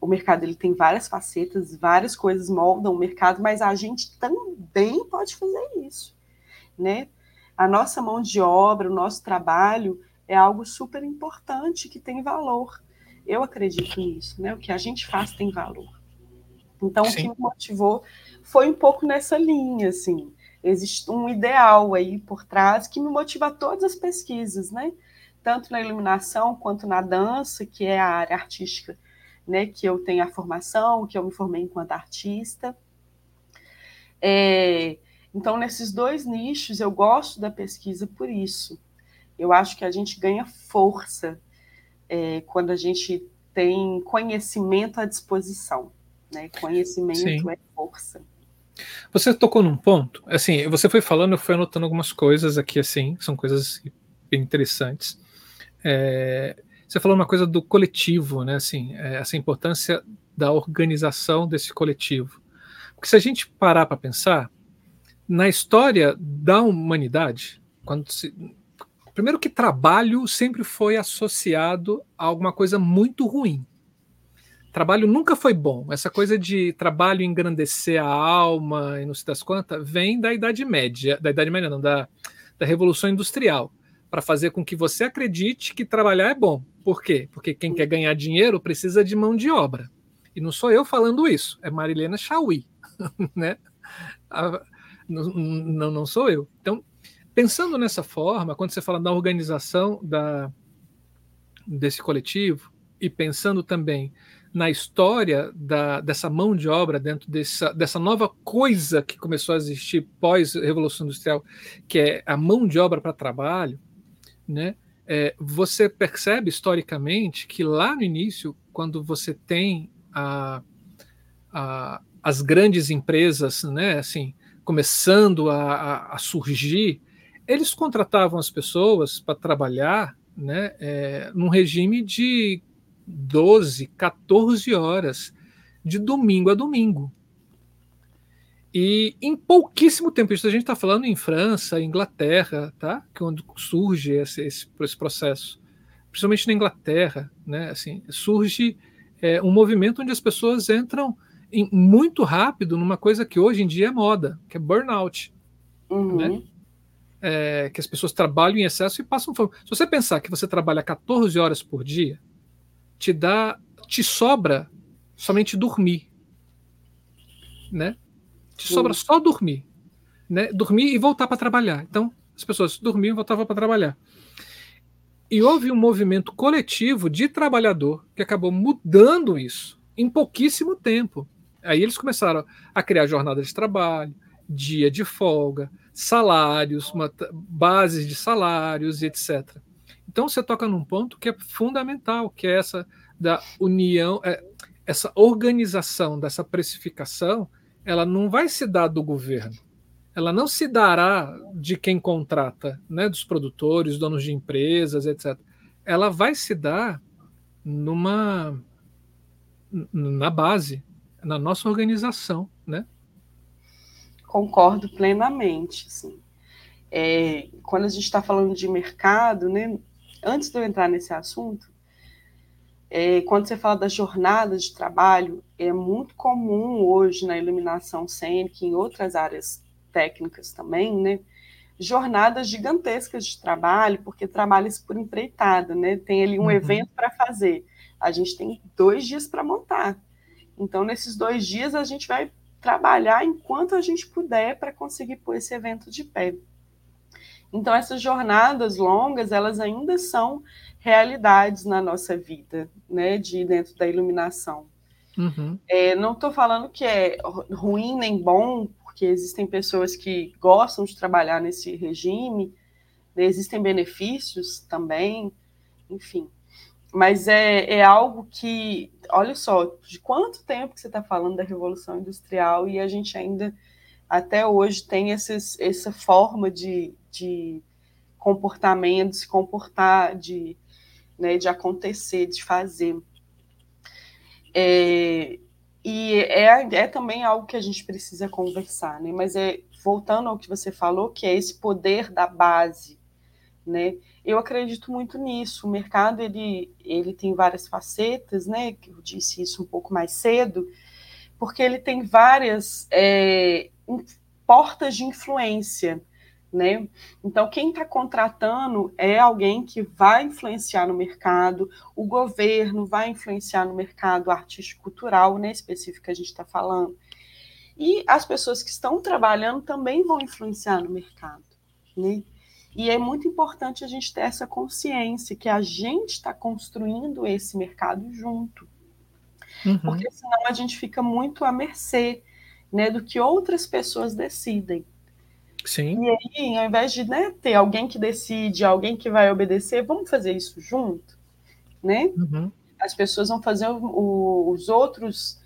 O mercado ele tem várias facetas, várias coisas moldam o mercado, mas a gente também pode fazer isso, né? A nossa mão de obra, o nosso trabalho é algo super importante que tem valor. Eu acredito nisso, né? O que a gente faz tem valor. Então, Sim. o que me motivou foi um pouco nessa linha, assim. Existe um ideal aí por trás que me motiva a todas as pesquisas, né? Tanto na iluminação quanto na dança, que é a área artística né, que eu tenho a formação, que eu me formei enquanto artista. É, então, nesses dois nichos, eu gosto da pesquisa por isso. Eu acho que a gente ganha força é, quando a gente tem conhecimento à disposição. Né? Conhecimento Sim. é força. Você tocou num ponto, assim, você foi falando, eu fui anotando algumas coisas aqui, assim, são coisas bem interessantes. É, você falou uma coisa do coletivo, né? Assim, é, essa importância da organização desse coletivo. Porque se a gente parar para pensar, na história da humanidade, quando se, primeiro que trabalho sempre foi associado a alguma coisa muito ruim. Trabalho nunca foi bom. Essa coisa de trabalho engrandecer a alma e não se das quantas vem da Idade Média, da Idade Média não, da, da Revolução Industrial, para fazer com que você acredite que trabalhar é bom. Por quê? Porque quem quer ganhar dinheiro precisa de mão de obra. E não sou eu falando isso, é Marilena Chauí, né? A, não, não sou eu. Então, pensando nessa forma, quando você fala da organização da, desse coletivo, e pensando também na história da, dessa mão de obra dentro dessa, dessa nova coisa que começou a existir pós-revolução industrial, que é a mão de obra para trabalho, né? É, você percebe historicamente que lá no início, quando você tem a, a, as grandes empresas, né, assim, começando a, a, surgir, eles contratavam as pessoas para trabalhar, né, é, num regime de 12, 14 horas de domingo a domingo. E em pouquíssimo tempo, isso a gente está falando em França, Inglaterra, tá? Que é onde surge esse, esse, esse, processo, principalmente na Inglaterra, né? Assim, surge é, um movimento onde as pessoas entram em, muito rápido numa coisa que hoje em dia é moda, que é burnout, uhum. né? É, que as pessoas trabalham em excesso e passam fome. Se você pensar que você trabalha 14 horas por dia, te dá, te sobra somente dormir, né? Te sobra só dormir, né? Dormir e voltar para trabalhar. Então, as pessoas dormiam e voltavam para trabalhar. E houve um movimento coletivo de trabalhador que acabou mudando isso em pouquíssimo tempo. Aí eles começaram a criar jornadas de trabalho, dia de folga, salários, uma, bases de salários e etc. Então você toca num ponto que é fundamental, que é essa da união, é, essa organização dessa precificação, ela não vai se dar do governo, ela não se dará de quem contrata, né, dos produtores, donos de empresas, etc. Ela vai se dar numa na base, na nossa organização, né? Concordo plenamente, sim. É, quando a gente está falando de mercado, né, antes de eu entrar nesse assunto, é, quando você fala das jornadas de trabalho, é muito comum hoje na iluminação cênica e em outras áreas técnicas também, né? Jornadas gigantescas de trabalho, porque trabalha-se por empreitada, né? Tem ali um uhum. evento para fazer. A gente tem dois dias para montar. Então, nesses dois dias, a gente vai trabalhar enquanto a gente puder para conseguir pôr esse evento de pé. Então, essas jornadas longas, elas ainda são realidades na nossa vida, né, de dentro da iluminação. Uhum. É, não estou falando que é ruim nem bom, porque existem pessoas que gostam de trabalhar nesse regime, né, existem benefícios também, enfim. Mas é, é algo que, olha só, de quanto tempo que você está falando da Revolução Industrial e a gente ainda, até hoje, tem esses, essa forma de, de comportamento, se comportar, de, né, de acontecer, de fazer. É, e é, é também algo que a gente precisa conversar, né? Mas é voltando ao que você falou, que é esse poder da base, né? Eu acredito muito nisso. O mercado ele, ele tem várias facetas, né? Eu disse isso um pouco mais cedo, porque ele tem várias é, portas de influência né? Então, quem está contratando é alguém que vai influenciar no mercado, o governo vai influenciar no mercado artístico-cultural, né, específico que a gente está falando. E as pessoas que estão trabalhando também vão influenciar no mercado, né? E é muito importante a gente ter essa consciência que a gente está construindo esse mercado junto. Uhum. Porque senão a gente fica muito à mercê né, do que outras pessoas decidem. Sim. E aí, ao invés de né, ter alguém que decide, alguém que vai obedecer, vamos fazer isso junto, né? Uhum. As pessoas vão fazer o, os outros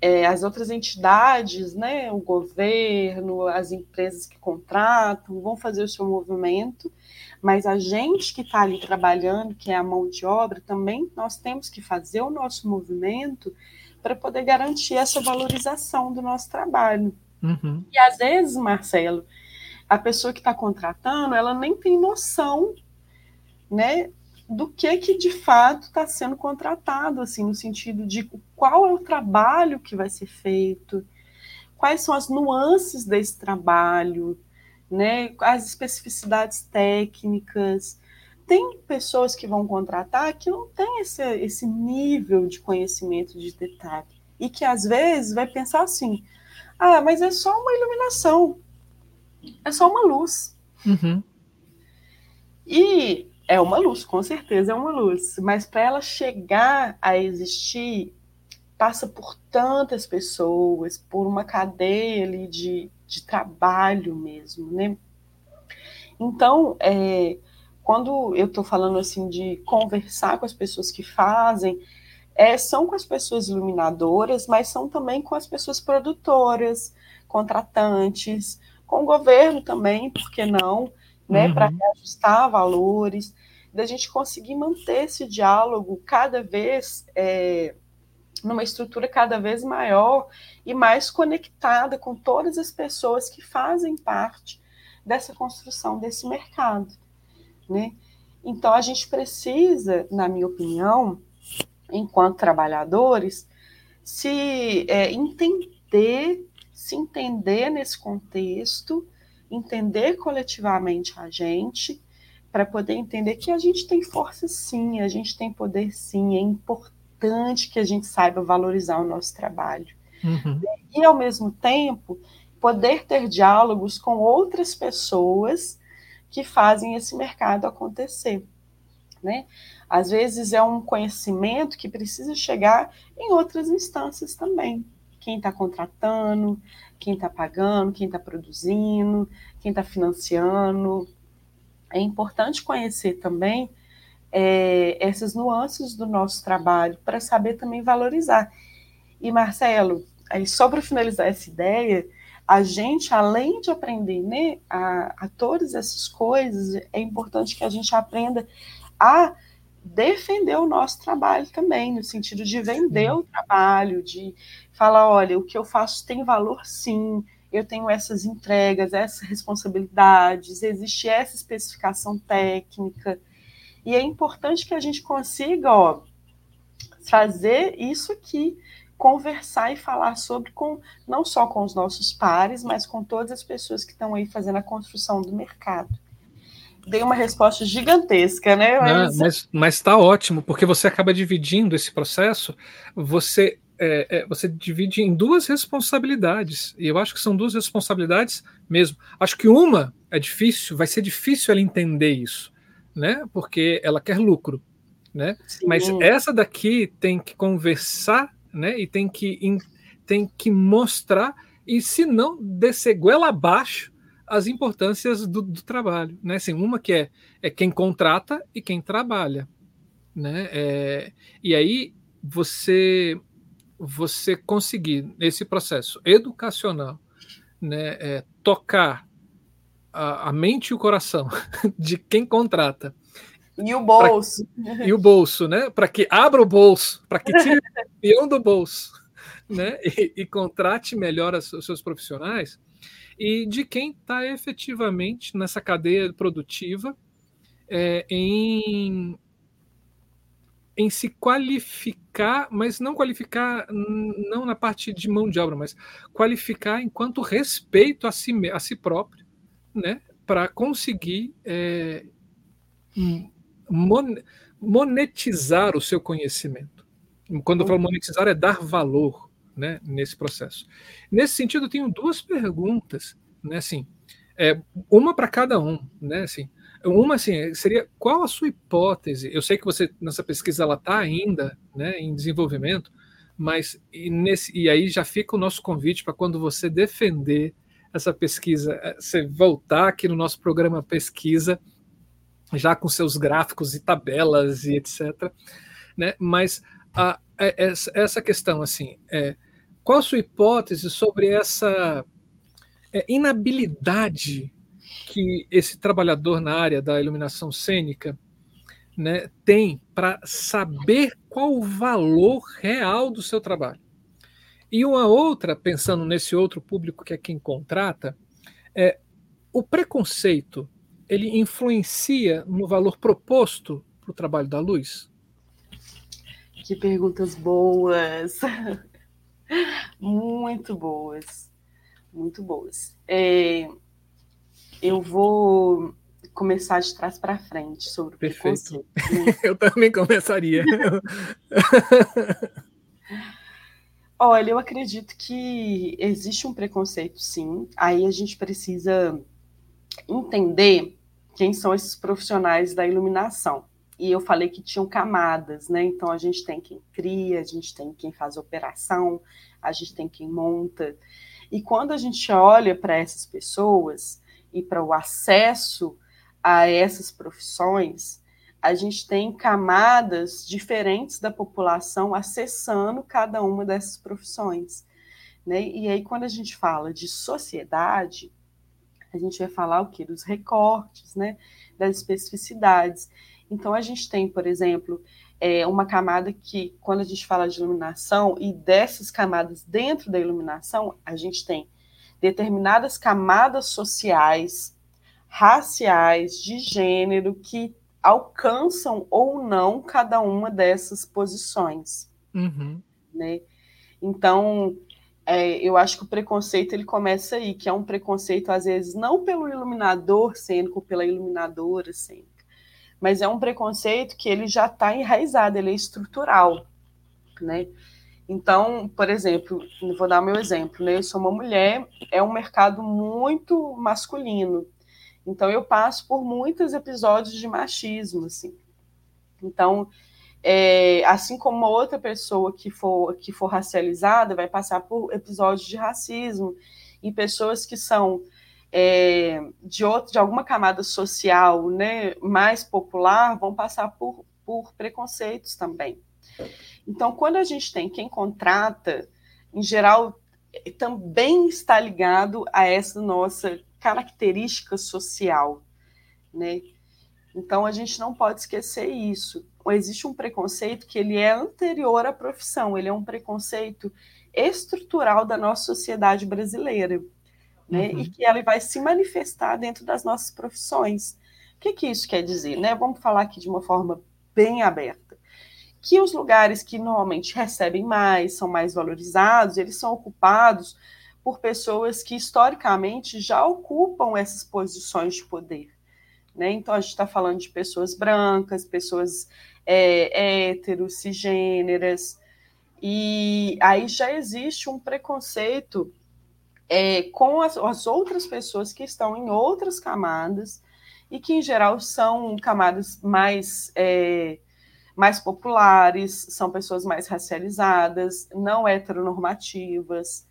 é, as outras entidades, né, o governo, as empresas que contratam, vão fazer o seu movimento, mas a gente que está ali trabalhando, que é a mão de obra, também nós temos que fazer o nosso movimento para poder garantir essa valorização do nosso trabalho. Uhum. E às vezes, Marcelo, a pessoa que está contratando, ela nem tem noção, né, do que que de fato está sendo contratado, assim, no sentido de qual é o trabalho que vai ser feito, quais são as nuances desse trabalho, né, as especificidades técnicas. Tem pessoas que vão contratar que não têm esse, esse nível de conhecimento de detalhe e que às vezes vai pensar assim: ah, mas é só uma iluminação, é só uma luz. Uhum. E é uma luz, com certeza é uma luz, mas para ela chegar a existir, passa por tantas pessoas, por uma cadeia ali de, de trabalho mesmo, né? Então, é, quando eu estou falando assim de conversar com as pessoas que fazem, é, são com as pessoas iluminadoras, mas são também com as pessoas produtoras, contratantes, com o governo também, por que não? Né, uhum. Para ajustar valores da gente conseguir manter esse diálogo cada vez é, numa estrutura cada vez maior e mais conectada com todas as pessoas que fazem parte dessa construção desse mercado, né? Então a gente precisa, na minha opinião, enquanto trabalhadores, se é, entender, se entender nesse contexto, entender coletivamente a gente para poder entender que a gente tem força sim, a gente tem poder sim, é importante que a gente saiba valorizar o nosso trabalho. Uhum. E, ao mesmo tempo, poder ter diálogos com outras pessoas que fazem esse mercado acontecer. Né? Às vezes é um conhecimento que precisa chegar em outras instâncias também. Quem está contratando, quem está pagando, quem está produzindo, quem está financiando, é importante conhecer também é, essas nuances do nosso trabalho para saber também valorizar. E Marcelo, aí só para finalizar essa ideia, a gente, além de aprender né, a, a todas essas coisas, é importante que a gente aprenda a defender o nosso trabalho também, no sentido de vender o trabalho, de falar, olha, o que eu faço tem valor sim, eu tenho essas entregas, essas responsabilidades, existe essa especificação técnica. E é importante que a gente consiga ó, trazer isso aqui, conversar e falar sobre com não só com os nossos pares, mas com todas as pessoas que estão aí fazendo a construção do mercado. Dei uma resposta gigantesca, né? Mas está ótimo, porque você acaba dividindo esse processo, você é, é, você divide em duas responsabilidades. E eu acho que são duas responsabilidades mesmo. Acho que uma é difícil, vai ser difícil ela entender isso, né? Porque ela quer lucro, né? Mas essa daqui tem que conversar, né? E tem que, tem que mostrar, e se não, descer goela abaixo as importâncias do, do, trabalho, né? Assim, uma que é, é quem contrata e quem trabalha, né? É, e aí você você conseguir, nesse processo educacional, né, é, tocar a, a, mente e o coração de quem contrata. E o bolso. E o bolso, né? Para que abra o bolso, para que tire o peão do bolso, né? E, e contrate melhor os seus profissionais, e de quem está efetivamente nessa cadeia produtiva é, em em se qualificar, mas não qualificar não na parte de mão de obra, mas qualificar enquanto respeito a si, a si próprio, né, para conseguir é, monetizar o seu conhecimento. Quando eu falo monetizar, é dar valor né, nesse processo. Nesse sentido, eu tenho duas perguntas, né, assim, é, uma para cada um, né, assim, uma, assim, seria qual a sua hipótese? Eu sei que você, nessa pesquisa, ela está ainda né, em desenvolvimento, mas e, nesse, e aí já fica o nosso convite para quando você defender essa pesquisa, eh, você voltar aqui no nosso programa Pesquisa, já com seus gráficos e tabelas e etc. Né? Mas a, a, essa questão, assim, é, qual a sua hipótese sobre essa é, inabilidade que esse trabalhador na área da iluminação cênica né, tem para saber qual o valor real do seu trabalho? E uma outra, pensando nesse outro público que é quem contrata, é o preconceito ele influencia no valor proposto para o trabalho da luz? Que perguntas boas! Muito boas, muito boas. É, eu vou começar de trás para frente sobre o Perfeito. preconceito. eu também começaria. Olha, eu acredito que existe um preconceito, sim. Aí a gente precisa entender quem são esses profissionais da iluminação. E eu falei que tinham camadas, né? Então a gente tem quem cria, a gente tem quem faz operação, a gente tem quem monta. E quando a gente olha para essas pessoas e para o acesso a essas profissões, a gente tem camadas diferentes da população acessando cada uma dessas profissões. Né? E aí, quando a gente fala de sociedade, a gente vai falar o quê? Dos recortes, né? das especificidades. Então, a gente tem, por exemplo, é, uma camada que, quando a gente fala de iluminação, e dessas camadas dentro da iluminação, a gente tem determinadas camadas sociais, raciais, de gênero, que alcançam ou não cada uma dessas posições. Uhum. Né? Então, é, eu acho que o preconceito ele começa aí, que é um preconceito, às vezes, não pelo iluminador cênico, pela iluminadora cênica, mas é um preconceito que ele já está enraizado, ele é estrutural. Né? Então, por exemplo, vou dar meu exemplo, né? Eu sou uma mulher, é um mercado muito masculino. Então eu passo por muitos episódios de machismo, assim. Então, é, assim como outra pessoa que for, que for racializada vai passar por episódios de racismo, e pessoas que são é, de, outro, de alguma camada social né, mais popular vão passar por, por preconceitos também. Então, quando a gente tem quem contrata, em geral, também está ligado a essa nossa característica social, né? Então a gente não pode esquecer isso. Existe um preconceito que ele é anterior à profissão, ele é um preconceito estrutural da nossa sociedade brasileira, né? Uhum. E que ele vai se manifestar dentro das nossas profissões. O que, que isso quer dizer, né? Vamos falar aqui de uma forma bem aberta. Que os lugares que normalmente recebem mais, são mais valorizados, eles são ocupados por pessoas que historicamente já ocupam essas posições de poder. Né? Então, a gente está falando de pessoas brancas, pessoas é, héteros, cisgêneras, e aí já existe um preconceito é, com as, as, outras pessoas que estão em outras camadas e que, em geral, são camadas mais, é, mais populares, são pessoas mais racializadas, não heteronormativas,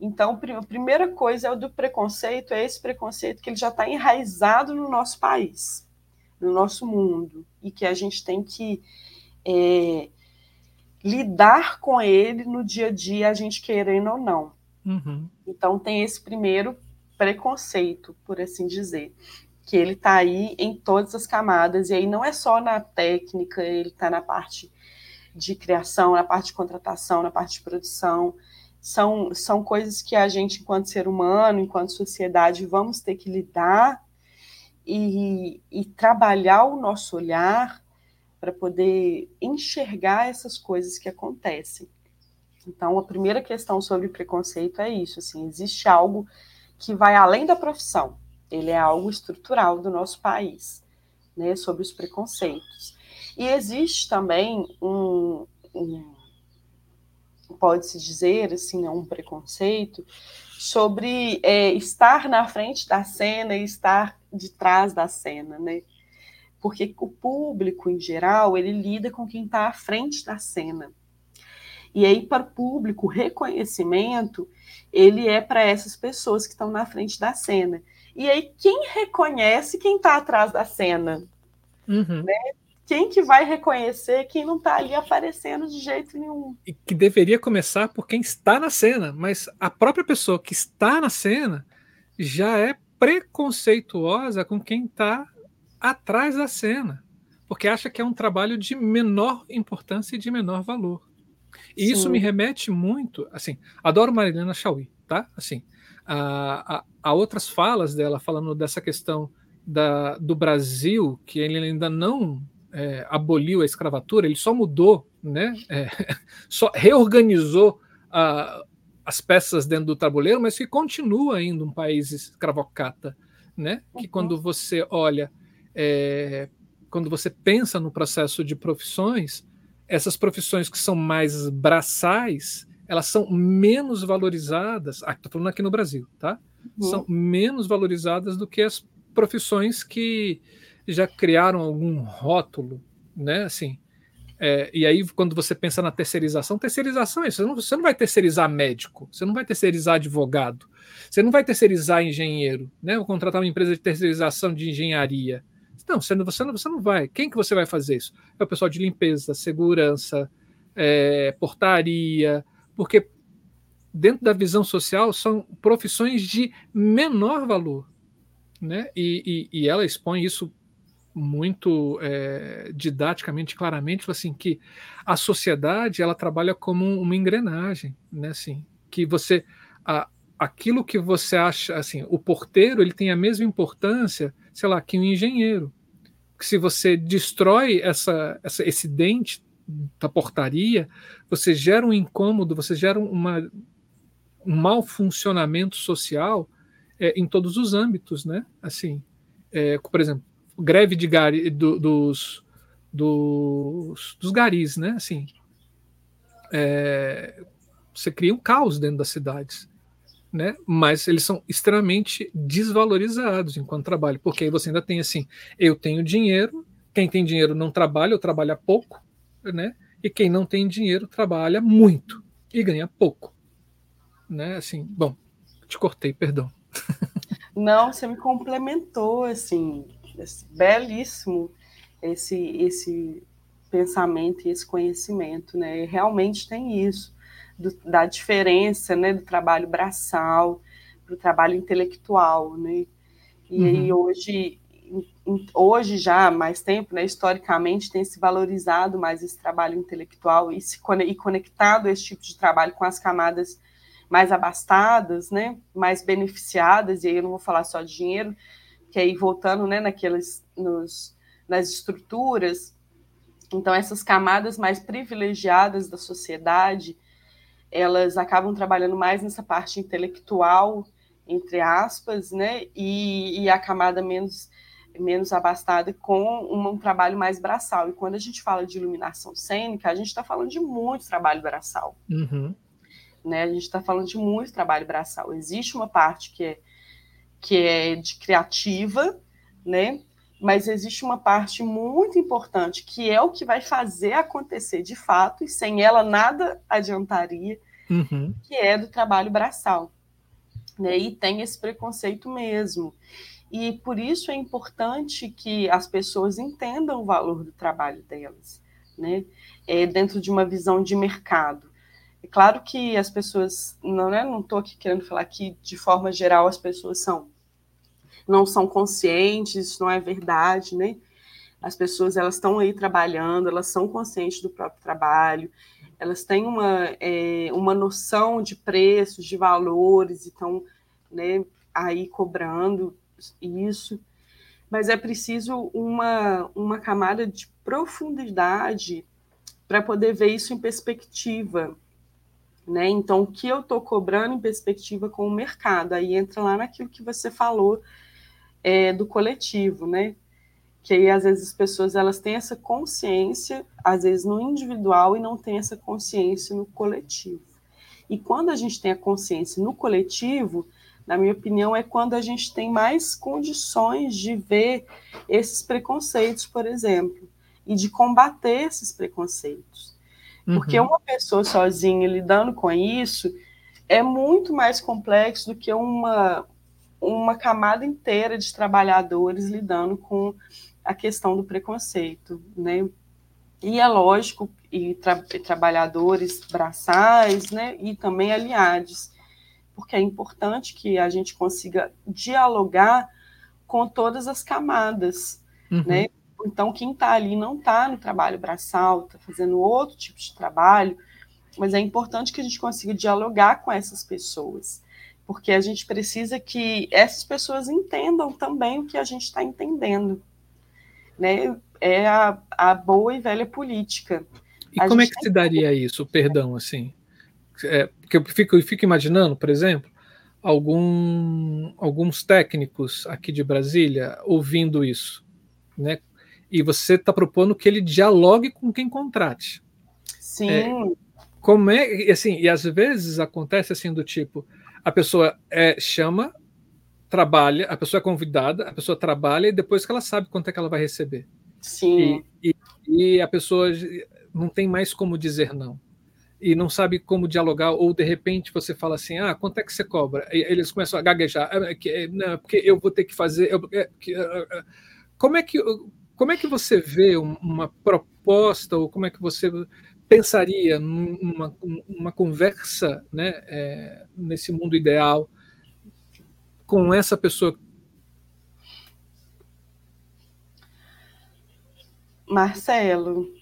então, a primeira coisa é o do preconceito, é esse preconceito que ele já está enraizado no nosso país, no nosso mundo, e que a gente tem que é, lidar com ele no dia a dia, a gente querendo ou não. Uhum. Então, tem esse primeiro preconceito, por assim dizer, que ele está aí em todas as camadas, e aí não é só na técnica, ele está na parte de criação, na parte de contratação, na parte de produção, são, são coisas que a gente, enquanto ser humano, enquanto sociedade, vamos ter que lidar e, e trabalhar o nosso olhar para poder enxergar essas coisas que acontecem. Então, a primeira questão sobre preconceito é isso, assim, existe algo que vai além da profissão, ele é algo estrutural do nosso país, né, sobre os preconceitos. E existe também um, um pode-se dizer, assim, é um preconceito, sobre é, estar na frente da cena e estar de trás da cena, né? Porque o público, em geral, ele lida com quem está à frente da cena. E aí, para o público, o reconhecimento, ele é para essas pessoas que estão na frente da cena. E aí, quem reconhece quem está atrás da cena? Uhum. Né? Quem que vai reconhecer quem não está ali aparecendo de jeito nenhum? E que deveria começar por quem está na cena, mas a própria pessoa que está na cena já é preconceituosa com quem está atrás da cena, porque acha que é um trabalho de menor importância e de menor valor. E Sim. isso me remete muito, assim, adoro Marilena Chauí, tá? Assim, a, a, a, outras falas dela falando dessa questão da, do Brasil, que ele ainda não é, aboliu a escravatura, ele só mudou, né? É, só reorganizou a, as peças dentro do tabuleiro, mas que continua ainda um país escravocata, né? Que uhum. quando você olha, é, quando você pensa no processo de profissões, essas profissões que são mais braçais, elas são menos valorizadas. Ah, estou falando aqui no Brasil, tá? Uhum. São menos valorizadas do que as profissões que já criaram algum rótulo, né? Assim, é, e aí, quando você pensa na terceirização, terceirização é isso. Você não, você não, vai terceirizar médico, você não vai terceirizar advogado, você não vai terceirizar engenheiro, né? Ou contratar uma empresa de terceirização de engenharia. Não, você não, você não, você não vai. Quem que você vai fazer isso? É o pessoal de limpeza, segurança, é, portaria, porque dentro da visão social são profissões de menor valor. Né? E, e, e ela expõe isso muito é, didaticamente, claramente, assim que a sociedade ela trabalha como uma engrenagem, né? Assim, que você a, aquilo que você acha, assim, o porteiro ele tem a mesma importância, sei lá, que um engenheiro. Que se você destrói essa, essa esse dente da portaria, você gera um incômodo, você gera uma, um mau funcionamento social é, em todos os âmbitos, né? Assim, é, por exemplo, greve de gari, do, dos, dos, dos garis, né? Assim, é, você cria um caos dentro das cidades, né? Mas eles são extremamente desvalorizados enquanto trabalho, porque aí você ainda tem assim, eu tenho dinheiro, quem tem dinheiro não trabalha ou trabalha pouco, né? E quem não tem dinheiro trabalha muito e ganha pouco, né? Assim, bom, te cortei, perdão. Não, você me complementou, assim, belíssimo esse, esse pensamento e esse conhecimento, né? E realmente tem isso, do, da diferença, né, do trabalho braçal para o trabalho intelectual, né? E uhum. aí hoje, hoje já há mais tempo, né, historicamente tem se valorizado mais esse trabalho intelectual e, se, e conectado esse tipo de trabalho com as camadas mais abastadas, né, mais beneficiadas, e aí eu não vou falar só de dinheiro, que aí voltando né, naqueles, nos, nas estruturas, então essas camadas mais privilegiadas da sociedade, elas acabam trabalhando mais nessa parte intelectual, entre aspas, né, e, e a camada menos menos abastada com um, um, trabalho mais braçal. E quando a gente fala de iluminação cênica, a gente está falando de muito trabalho braçal. Uhum. Né? A gente está falando de muito trabalho braçal. Existe uma parte que é que é de criativa, né? Mas existe uma parte muito importante que é o que vai fazer acontecer de fato, e sem ela nada adiantaria, uhum. que é do trabalho braçal. Né? E tem esse preconceito mesmo. E por isso é importante que as pessoas entendam o valor do trabalho delas, né? É, dentro de uma visão de mercado. É claro que as pessoas, não é, não estou aqui querendo falar que de forma geral as pessoas são não são conscientes, isso não é verdade, né? As pessoas elas estão aí trabalhando, elas são conscientes do próprio trabalho, elas têm uma, é, uma noção de preços, de valores, e estão né, aí cobrando isso, mas é preciso uma, uma camada de profundidade para poder ver isso em perspectiva. Né? Então, o que eu estou cobrando em perspectiva com o mercado? Aí entra lá naquilo que você falou é, do coletivo, né? Que aí, às vezes, as pessoas elas têm essa consciência, às vezes no individual, e não têm essa consciência no coletivo. E quando a gente tem a consciência no coletivo, na minha opinião, é quando a gente tem mais condições de ver esses preconceitos, por exemplo, e de combater esses preconceitos. Porque uhum. uma pessoa sozinha lidando com isso é muito mais complexo do que uma, uma camada inteira de trabalhadores lidando com a questão do preconceito, né? E é lógico, e tra trabalhadores braçais, né? E também aliados, porque é importante que a gente consiga dialogar com todas as camadas, uhum. né? Então, quem está ali não está no trabalho braçal, está fazendo outro tipo de trabalho, mas é importante que a gente consiga dialogar com essas pessoas, porque a gente precisa que essas pessoas entendam também o que a gente está entendendo. Né? É a, a, boa e velha política. E a como é que se daria isso, perdão, assim? É, porque eu fico, eu fico imaginando, por exemplo, algum, alguns técnicos aqui de Brasília ouvindo isso, né? E você está propondo que ele dialogue com quem contrate. Sim. É, como é, assim, e às vezes acontece assim do tipo, a pessoa é, chama, trabalha, a pessoa é convidada, a pessoa trabalha e depois que ela sabe quanto é que ela vai receber. Sim. E, e, e a pessoa não tem mais como dizer não e não sabe como dialogar, ou de repente você fala assim: ah, quanto é que você cobra? E eles começam a gaguejar, ah, é, não, porque eu vou ter que fazer. Eu, é, que, como, é que, como é que você vê uma proposta, ou como é que você pensaria numa uma conversa né, é, nesse mundo ideal com essa pessoa? Marcelo,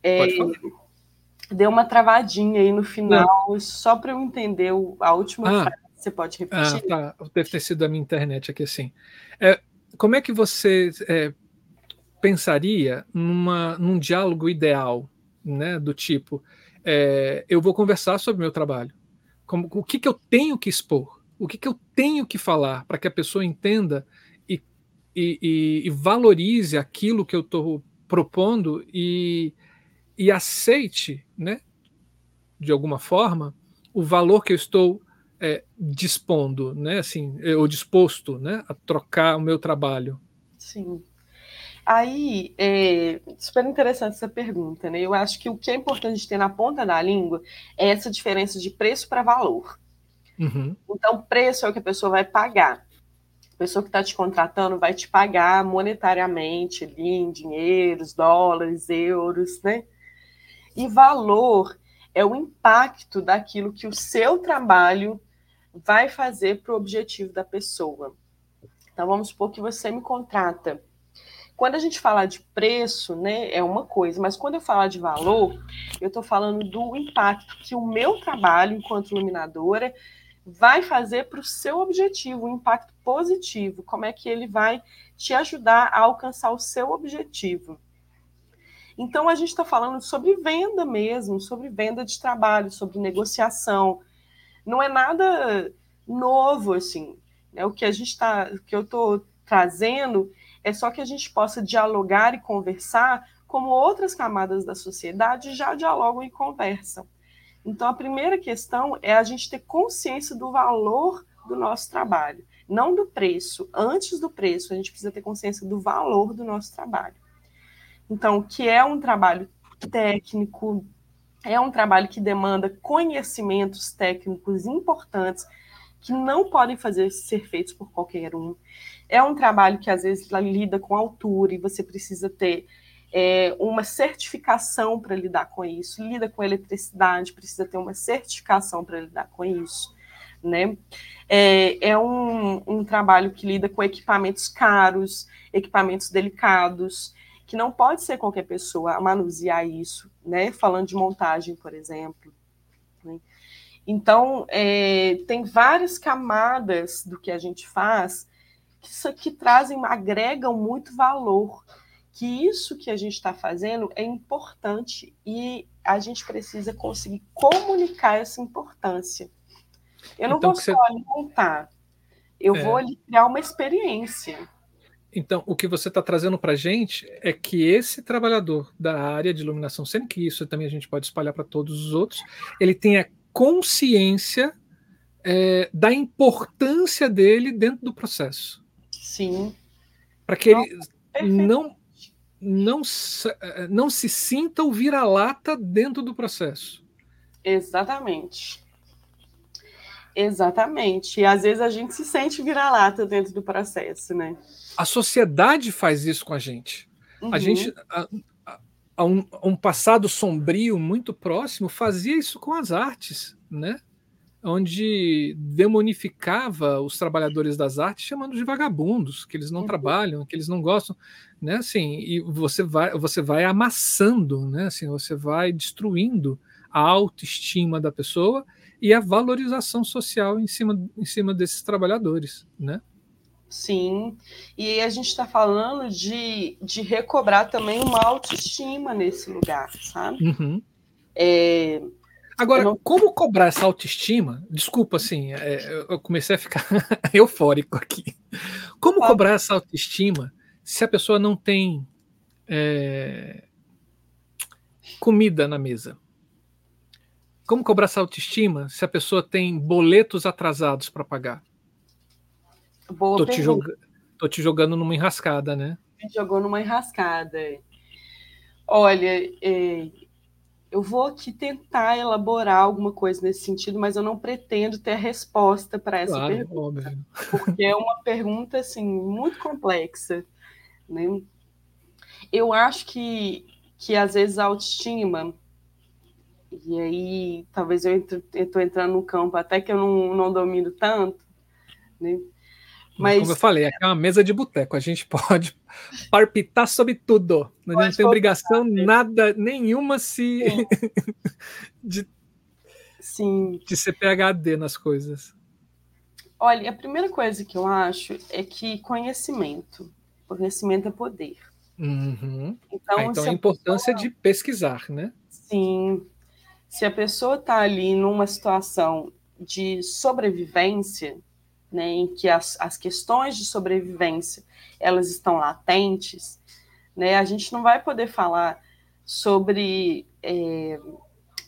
é, deu uma travadinha aí no final, Não. só para eu entender a última ah, frase. Você pode repetir? Ah, tá. Deve ter sido a minha internet aqui assim. É, como é que você é, pensaria numa, num diálogo ideal, né? Do tipo, é, eu vou conversar sobre meu trabalho. Como, o que, que eu tenho que expor? O que, que eu tenho que falar para que a pessoa entenda e, e, e, e valorize aquilo que eu estou propondo e e aceite, né, de alguma forma, o valor que eu estou é, dispondo, né, assim, ou disposto, né, a trocar o meu trabalho. Sim. Aí, é super interessante essa pergunta, né? Eu acho que o que é importante ter na ponta da língua é essa diferença de preço para valor. Uhum. Então, preço é o que a pessoa vai pagar. A pessoa que está te contratando vai te pagar monetariamente, ali, em dinheiros, dólares, euros, né? E valor é o impacto daquilo que o seu trabalho vai fazer para o objetivo da pessoa. Então, vamos supor que você me contrata. Quando a gente fala de preço, né, é uma coisa, mas quando eu falar de valor, eu estou falando do impacto que o meu trabalho enquanto iluminadora vai fazer para o seu objetivo, um impacto positivo, como é que ele vai te ajudar a alcançar o seu objetivo. Então, a gente está falando sobre venda mesmo, sobre venda de trabalho, sobre negociação. Não é nada novo, assim. Né? O que a gente está, que eu estou trazendo é só que a gente possa dialogar e conversar como outras camadas da sociedade já dialogam e conversam. Então, a primeira questão é a gente ter consciência do valor do nosso trabalho, não do preço. Antes do preço, a gente precisa ter consciência do valor do nosso trabalho. Então, que é um trabalho técnico, é um trabalho que demanda conhecimentos técnicos importantes que não podem fazer ser feitos por qualquer um. É um trabalho que às vezes lida com altura e você precisa ter é, uma certificação para lidar com isso. Lida com eletricidade, precisa ter uma certificação para lidar com isso. Né? É, é um, um trabalho que lida com equipamentos caros, equipamentos delicados, que não pode ser qualquer pessoa a manusear isso, né? Falando de montagem, por exemplo. Né? Então, é, tem várias camadas do que a gente faz que, que trazem, agregam muito valor. Que isso que a gente está fazendo é importante e a gente precisa conseguir comunicar essa importância. Eu não então, vou só você... montar, eu é... vou ali criar uma experiência. Então, o que você está trazendo para a gente é que esse trabalhador da área de iluminação, sendo que isso também a gente pode espalhar para todos os outros, ele tenha consciência é, da importância dele dentro do processo. Sim. Para que ele não, não, não se sinta o vira-lata dentro do processo. Exatamente. Exatamente. E às vezes a gente se sente vira-lata dentro do processo, né? A sociedade faz isso com a gente. Uhum. A gente, a, a um, a um passado sombrio muito próximo, fazia isso com as artes, né? onde demonificava os trabalhadores das artes, chamando de vagabundos, que eles não uhum. trabalham, que eles não gostam, né? Assim, e você vai, você vai amassando, né? Assim, você vai destruindo a autoestima da pessoa e a valorização social em cima, em cima desses trabalhadores, né? Sim, e a gente está falando de, de recobrar também uma autoestima nesse lugar, sabe? Uhum. É, Agora, não... como cobrar essa autoestima? Desculpa, assim, é, eu comecei a ficar eufórico aqui. Como ah. cobrar essa autoestima se a pessoa não tem é, comida na mesa? Como cobrar essa autoestima se a pessoa tem boletos atrasados para pagar? Boa tô, te joga... tô te jogando numa enrascada, né? Me jogou numa enrascada. Olha, é, eu vou aqui tentar elaborar alguma coisa nesse sentido, mas eu não pretendo ter a resposta para essa claro, pergunta, óbvio. porque é uma pergunta assim muito complexa, né? Eu acho que que às vezes a autoestima e aí talvez eu estou entrando no campo até que eu não, não domino tanto, né? Mas, Como eu falei, aqui é uma mesa de boteco, a gente pode parpitar sobre tudo. A não tem obrigação nada, nenhuma se de, Sim. de ser PHD nas coisas. Olha, a primeira coisa que eu acho é que conhecimento. Conhecimento é poder. Uhum. Então, ah, então a importância pessoa... de pesquisar, né? Sim. Se a pessoa está ali numa situação de sobrevivência, né, em que as, as questões de sobrevivência elas estão latentes, né, a gente não vai poder falar sobre é,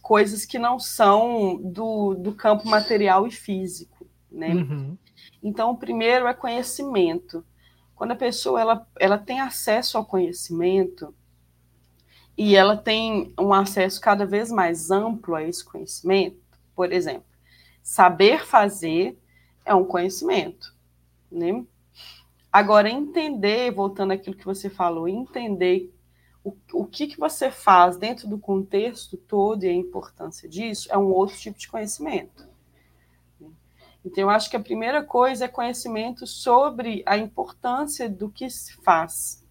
coisas que não são do, do campo material e físico, né? Uhum. Então, o primeiro é conhecimento. Quando a pessoa ela, ela tem acesso ao conhecimento e ela tem um acesso cada vez mais amplo a esse conhecimento, por exemplo, saber fazer é um conhecimento, né? Agora, entender, voltando àquilo que você falou, entender o, o que, que você faz dentro do contexto todo e a importância disso é um outro tipo de conhecimento. Então, eu acho que a primeira coisa é conhecimento sobre a importância do que se faz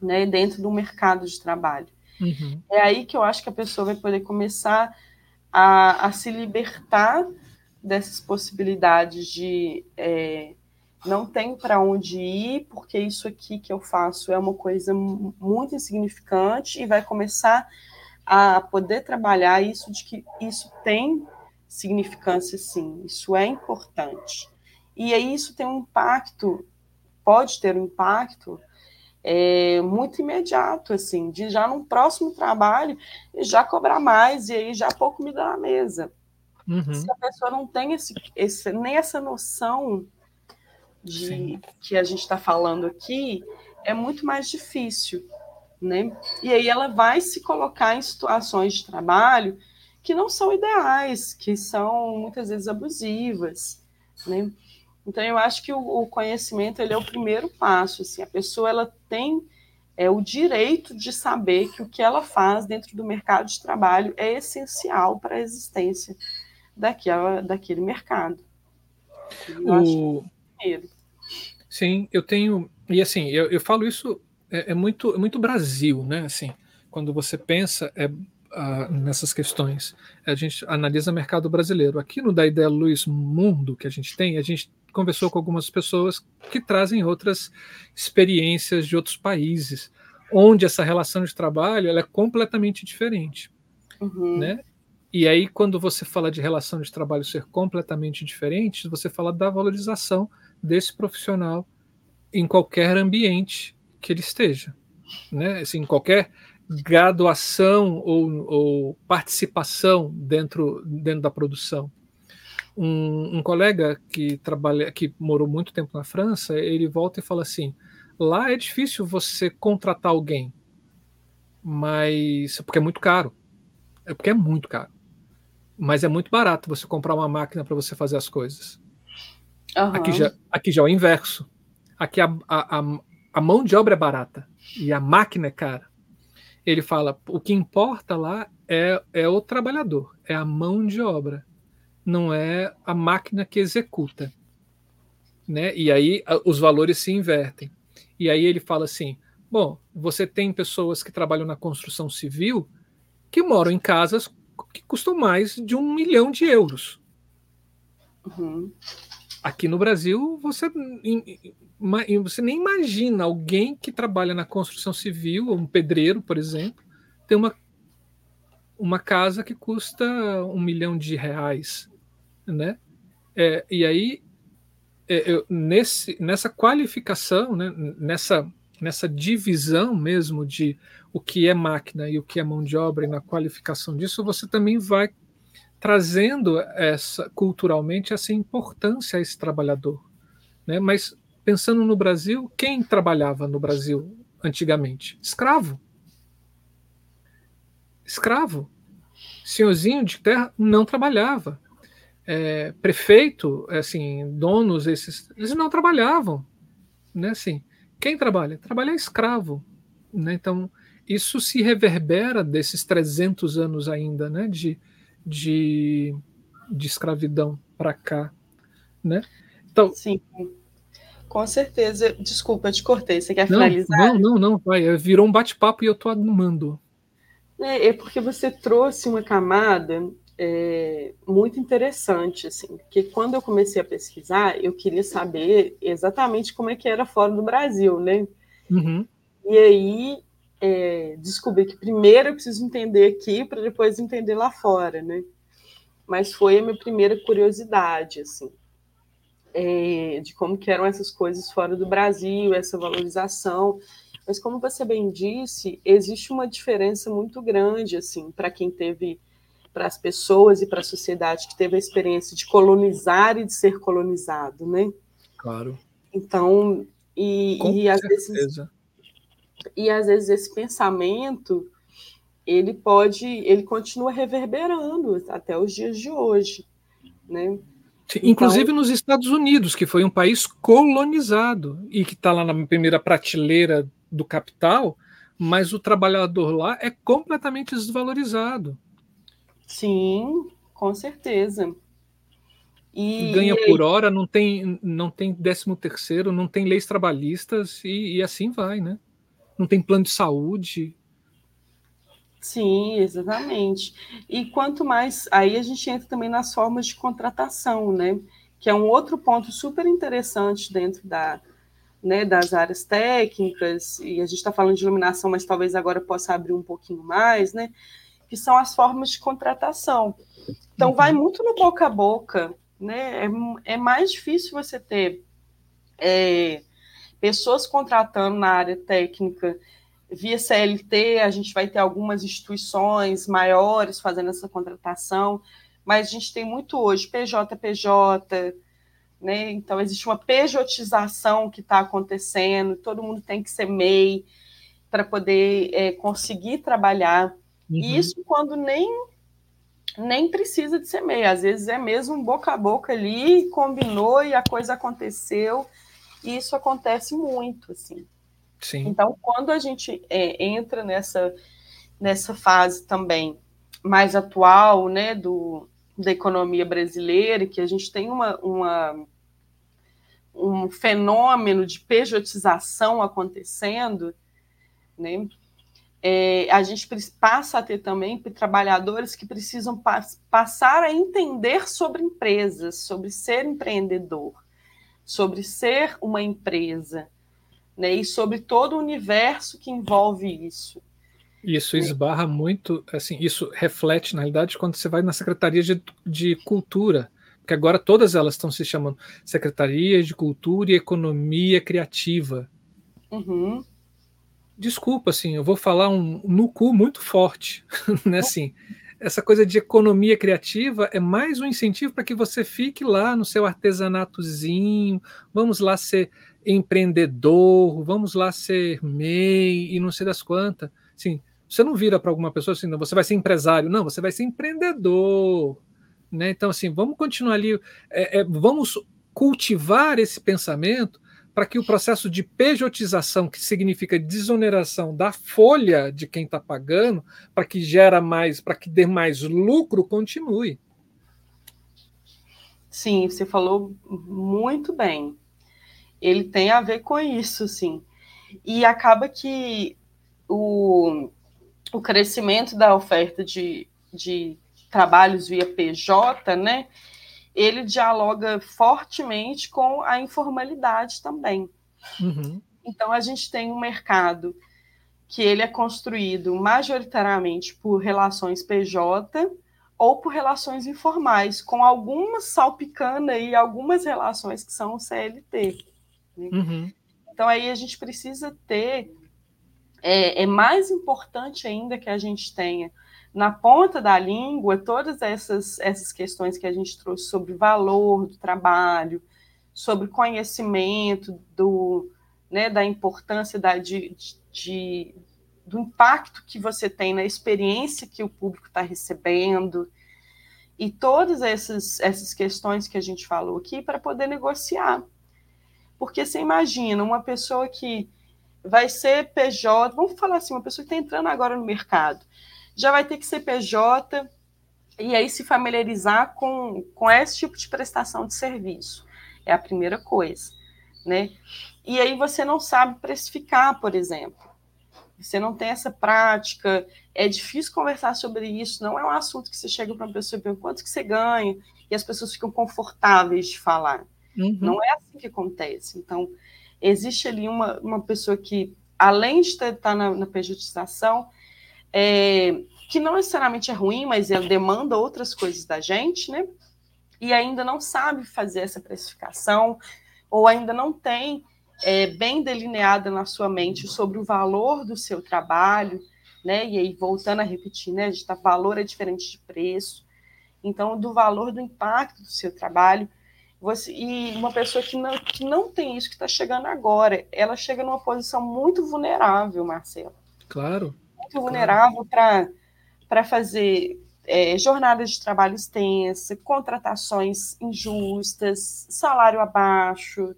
né, dentro do mercado de trabalho. Uhum. É aí que eu acho que a pessoa vai poder começar a, a se libertar dessas possibilidades de é, não tenho para onde ir, porque isso aqui que eu faço é uma coisa muito insignificante e vai começar a poder trabalhar isso de que isso tem significância sim, isso é importante. E aí isso tem um impacto, pode ter um impacto é, muito imediato, assim, de já no próximo trabalho já cobrar mais e aí já pouco me dá na mesa. Uhum. Se a pessoa não tem esse, esse, nem essa noção de Sim. que a gente está falando aqui, é muito mais difícil, né? E aí ela vai se colocar em situações de trabalho que não são ideais, que são muitas vezes abusivas, né? Então eu acho que o, o conhecimento ele é o primeiro passo, assim, a pessoa ela tem é o direito de saber que o que ela faz dentro do mercado de trabalho é essencial para a existência daquela, daquele mercado. O... Sim, eu tenho. E assim, eu, eu falo isso, é, é, muito, é muito Brasil, né? Assim, quando você pensa é, nessas questões, a gente analisa o mercado brasileiro. Aqui no Da Ideia Luz Mundo que a gente tem, a gente conversou com algumas pessoas que trazem outras experiências de outros países, onde essa relação de trabalho ela é completamente diferente. Uhum. Né? E aí, quando você fala de relação de trabalho ser completamente diferente, você fala da valorização desse profissional em qualquer ambiente que ele esteja. Né? Assim, em qualquer graduação ou, ou, participação dentro, dentro da produção. Um, um, colega que trabalha, que morou muito tempo na França, ele volta e fala assim: lá é difícil você contratar alguém, mas porque é muito caro, é porque é muito caro mas é muito barato você comprar uma máquina para você fazer as coisas. Uhum. Aqui, já, aqui já é o inverso. Aqui a, a, a, a mão de obra é barata e a máquina é cara. Ele fala: o que importa lá é, é o trabalhador, é a mão de obra, não é a máquina que executa. Né? E aí os valores se invertem. E aí ele fala assim: bom, você tem pessoas que trabalham na construção civil que moram em casas que custam mais de um milhão de euros. Uhum. Aqui no Brasil, você, você nem imagina alguém que trabalha na construção civil, um pedreiro, por exemplo, ter uma, uma casa que custa um milhão de reais. Né? É, e aí, é, eu, nesse, nessa qualificação, né, nessa, nessa divisão mesmo de o que é máquina e o que é mão de obra, e na qualificação disso, você também vai trazendo essa culturalmente essa importância a esse trabalhador, né? Mas pensando no Brasil, quem trabalhava no Brasil antigamente? Escravo. Escravo. Senhorzinho de terra não trabalhava. É, prefeito, assim, donos, esses, eles não trabalhavam, né? Assim, quem trabalha? Trabalha é escravo, né? Então isso se reverbera desses 300 anos ainda, né? De, de, de escravidão para cá, né? Então, Sim, com certeza. Desculpa, eu te cortei. Você quer não, finalizar? Não, não, não. Vai. Virou um bate-papo e eu estou animando. É, é, porque você trouxe uma camada é, muito interessante, assim, porque quando eu comecei a pesquisar, eu queria saber exatamente como é que era fora do Brasil, né? Uhum. E aí é, descobri que primeiro eu preciso entender aqui para depois entender lá fora, né? Mas foi a minha primeira curiosidade, assim, é, de como que eram essas coisas fora do Brasil, essa valorização. Mas como você bem disse, existe uma diferença muito grande, assim, para quem teve, para as pessoas e para a sociedade que teve a experiência de colonizar e de ser colonizado, né? Claro. Então, e, e às vezes e às vezes esse pensamento ele pode, ele continua reverberando até os dias de hoje, né? Inclusive então, nos Estados Unidos, que foi um país colonizado e que está lá na primeira prateleira do capital, mas o trabalhador lá é completamente desvalorizado. Sim, com certeza. E, ganha por hora, não tem, não tem décimo terceiro, não tem leis trabalhistas e, e assim vai, né? Não tem plano de saúde. Sim, exatamente. E quanto mais. Aí a gente entra também nas formas de contratação, né? Que é um outro ponto super interessante dentro da, né, das áreas técnicas, e a gente está falando de iluminação, mas talvez agora possa abrir um pouquinho mais, né? Que são as formas de contratação. Então, uhum. vai muito no boca a boca, né? É, é mais difícil você ter. É, pessoas contratando na área técnica via CLT, a gente vai ter algumas instituições maiores fazendo essa contratação, mas a gente tem muito hoje PJPJ, né? Então existe uma pejotização que está acontecendo, todo mundo tem que ser MEI para poder é, conseguir trabalhar. Uhum. E isso quando nem nem precisa de ser MEI, às vezes é mesmo boca a boca ali, combinou e a coisa aconteceu e isso acontece muito, assim. Sim. Então, quando a gente é, entra nessa, nessa fase também mais atual, né, do, da economia brasileira, que a gente tem uma, uma um fenômeno de pejotização acontecendo, né? É, a gente passa a ter também trabalhadores que precisam passar a entender sobre empresas, sobre ser empreendedor sobre ser uma empresa, né? E sobre todo o universo que envolve isso. Isso esbarra muito, assim, isso reflete, na realidade, quando você vai na Secretaria de, de Cultura, que agora todas elas estão se chamando Secretaria de Cultura e Economia Criativa. Uhum. Desculpa, assim, eu vou falar um no cu muito forte, né, assim, essa coisa de economia criativa é mais um incentivo para que você fique lá no seu artesanatozinho, vamos lá ser empreendedor, vamos lá ser MEI e não sei das quantas. Sim, você não vira para alguma pessoa assim, não, você vai ser empresário, não, você vai ser empreendedor. Né? Então, assim, vamos continuar ali, é, é, vamos cultivar esse pensamento para que o processo de pejotização, que significa desoneração da folha de quem está pagando, para que gera mais, para que dê mais lucro, continue. Sim, você falou muito bem. Ele tem a ver com isso, sim. E acaba que o, o crescimento da oferta de, de trabalhos via PJ, né? Ele dialoga fortemente com a informalidade também. Uhum. Então a gente tem um mercado que ele é construído majoritariamente por relações PJ ou por relações informais, com algumas salpicando e algumas relações que são CLT. Né? Uhum. Então aí a gente precisa ter, é, é mais importante ainda que a gente tenha na ponta da língua todas essas, essas questões que a gente trouxe sobre valor do trabalho, sobre conhecimento do, né, da importância da, de, de, do impacto que você tem na experiência que o público está recebendo, e todas essas, essas questões que a gente falou aqui para poder negociar. Porque você imagina uma pessoa que vai ser PJ, vamos falar assim, uma pessoa que está entrando agora no mercado, já vai ter que ser PJ e aí se familiarizar com, com esse tipo de prestação de serviço. É a primeira coisa, né? E aí você não sabe precificar, por exemplo. Você não tem essa prática, é difícil conversar sobre isso, não é um assunto que você chega para uma pessoa e pergunta quanto que você ganha, e as pessoas ficam confortáveis de falar. Uhum. Não é assim que acontece. Então, existe ali uma, uma pessoa que, além de estar tá na, na pejotização, é, que não necessariamente é ruim, mas ela demanda outras coisas da gente, né? E ainda não sabe fazer essa precificação, ou ainda não tem é, bem delineada na sua mente sobre o valor do seu trabalho, né? E aí, voltando a repetir, né? A gente tá, valor é diferente de preço. Então, do valor do impacto do seu trabalho. Você, e uma pessoa que não, que não tem isso, que está chegando agora, ela chega numa posição muito vulnerável, Marcelo. Claro muito vulnerável para fazer é, jornadas de trabalho extensa, contratações injustas, salário abaixo.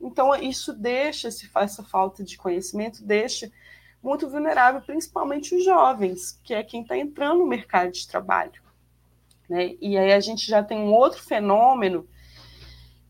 Então, isso deixa, se essa falta de conhecimento, deixa muito vulnerável, principalmente os jovens, que é quem está entrando no mercado de trabalho. Né? E aí a gente já tem um outro fenômeno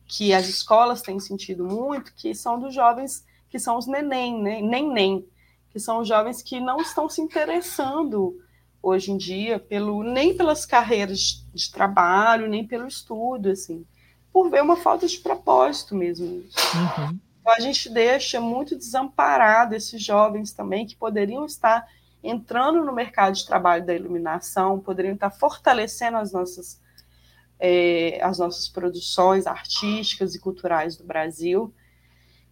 que as escolas têm sentido muito, que são dos jovens que são os neném, né? nem que são jovens que não estão se interessando hoje em dia pelo nem pelas carreiras de trabalho, nem pelo estudo, assim, por ver uma falta de propósito mesmo. Uhum. Então a gente deixa muito desamparado esses jovens também que poderiam estar entrando no mercado de trabalho da iluminação, poderiam estar fortalecendo as nossas é, as nossas produções artísticas e culturais do Brasil,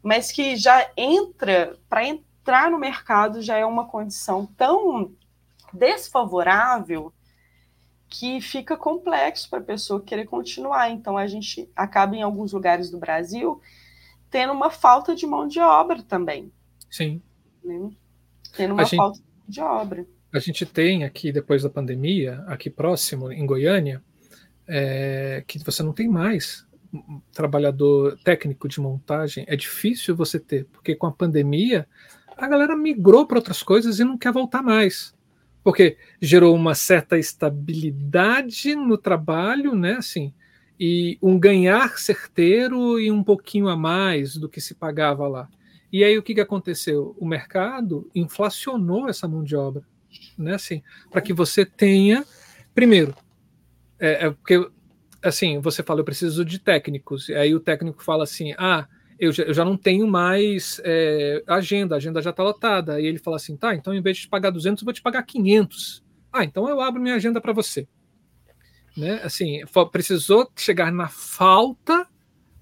mas que já entra para entrar no mercado já é uma condição tão desfavorável que fica complexo para a pessoa querer continuar. Então, a gente acaba, em alguns lugares do Brasil, tendo uma falta de mão de obra também. Sim. Né? Tendo uma gente, falta de obra. A gente tem aqui, depois da pandemia, aqui próximo, em Goiânia, é, que você não tem mais trabalhador técnico de montagem. É difícil você ter, porque com a pandemia a galera migrou para outras coisas e não quer voltar mais. Porque gerou uma certa estabilidade no trabalho, né? Assim, e um ganhar certeiro e um pouquinho a mais do que se pagava lá. E aí o que, que aconteceu? O mercado inflacionou essa mão de obra, né? Assim, para que você tenha, primeiro, é, é, porque assim você fala eu preciso de técnicos, e aí o técnico fala assim, ah, eu já, eu já não tenho mais é, agenda, a agenda já está lotada. E ele fala assim, tá, então em vez de te pagar 200, eu vou te pagar 500. Ah, então eu abro minha agenda para você. Né? Assim, precisou chegar na falta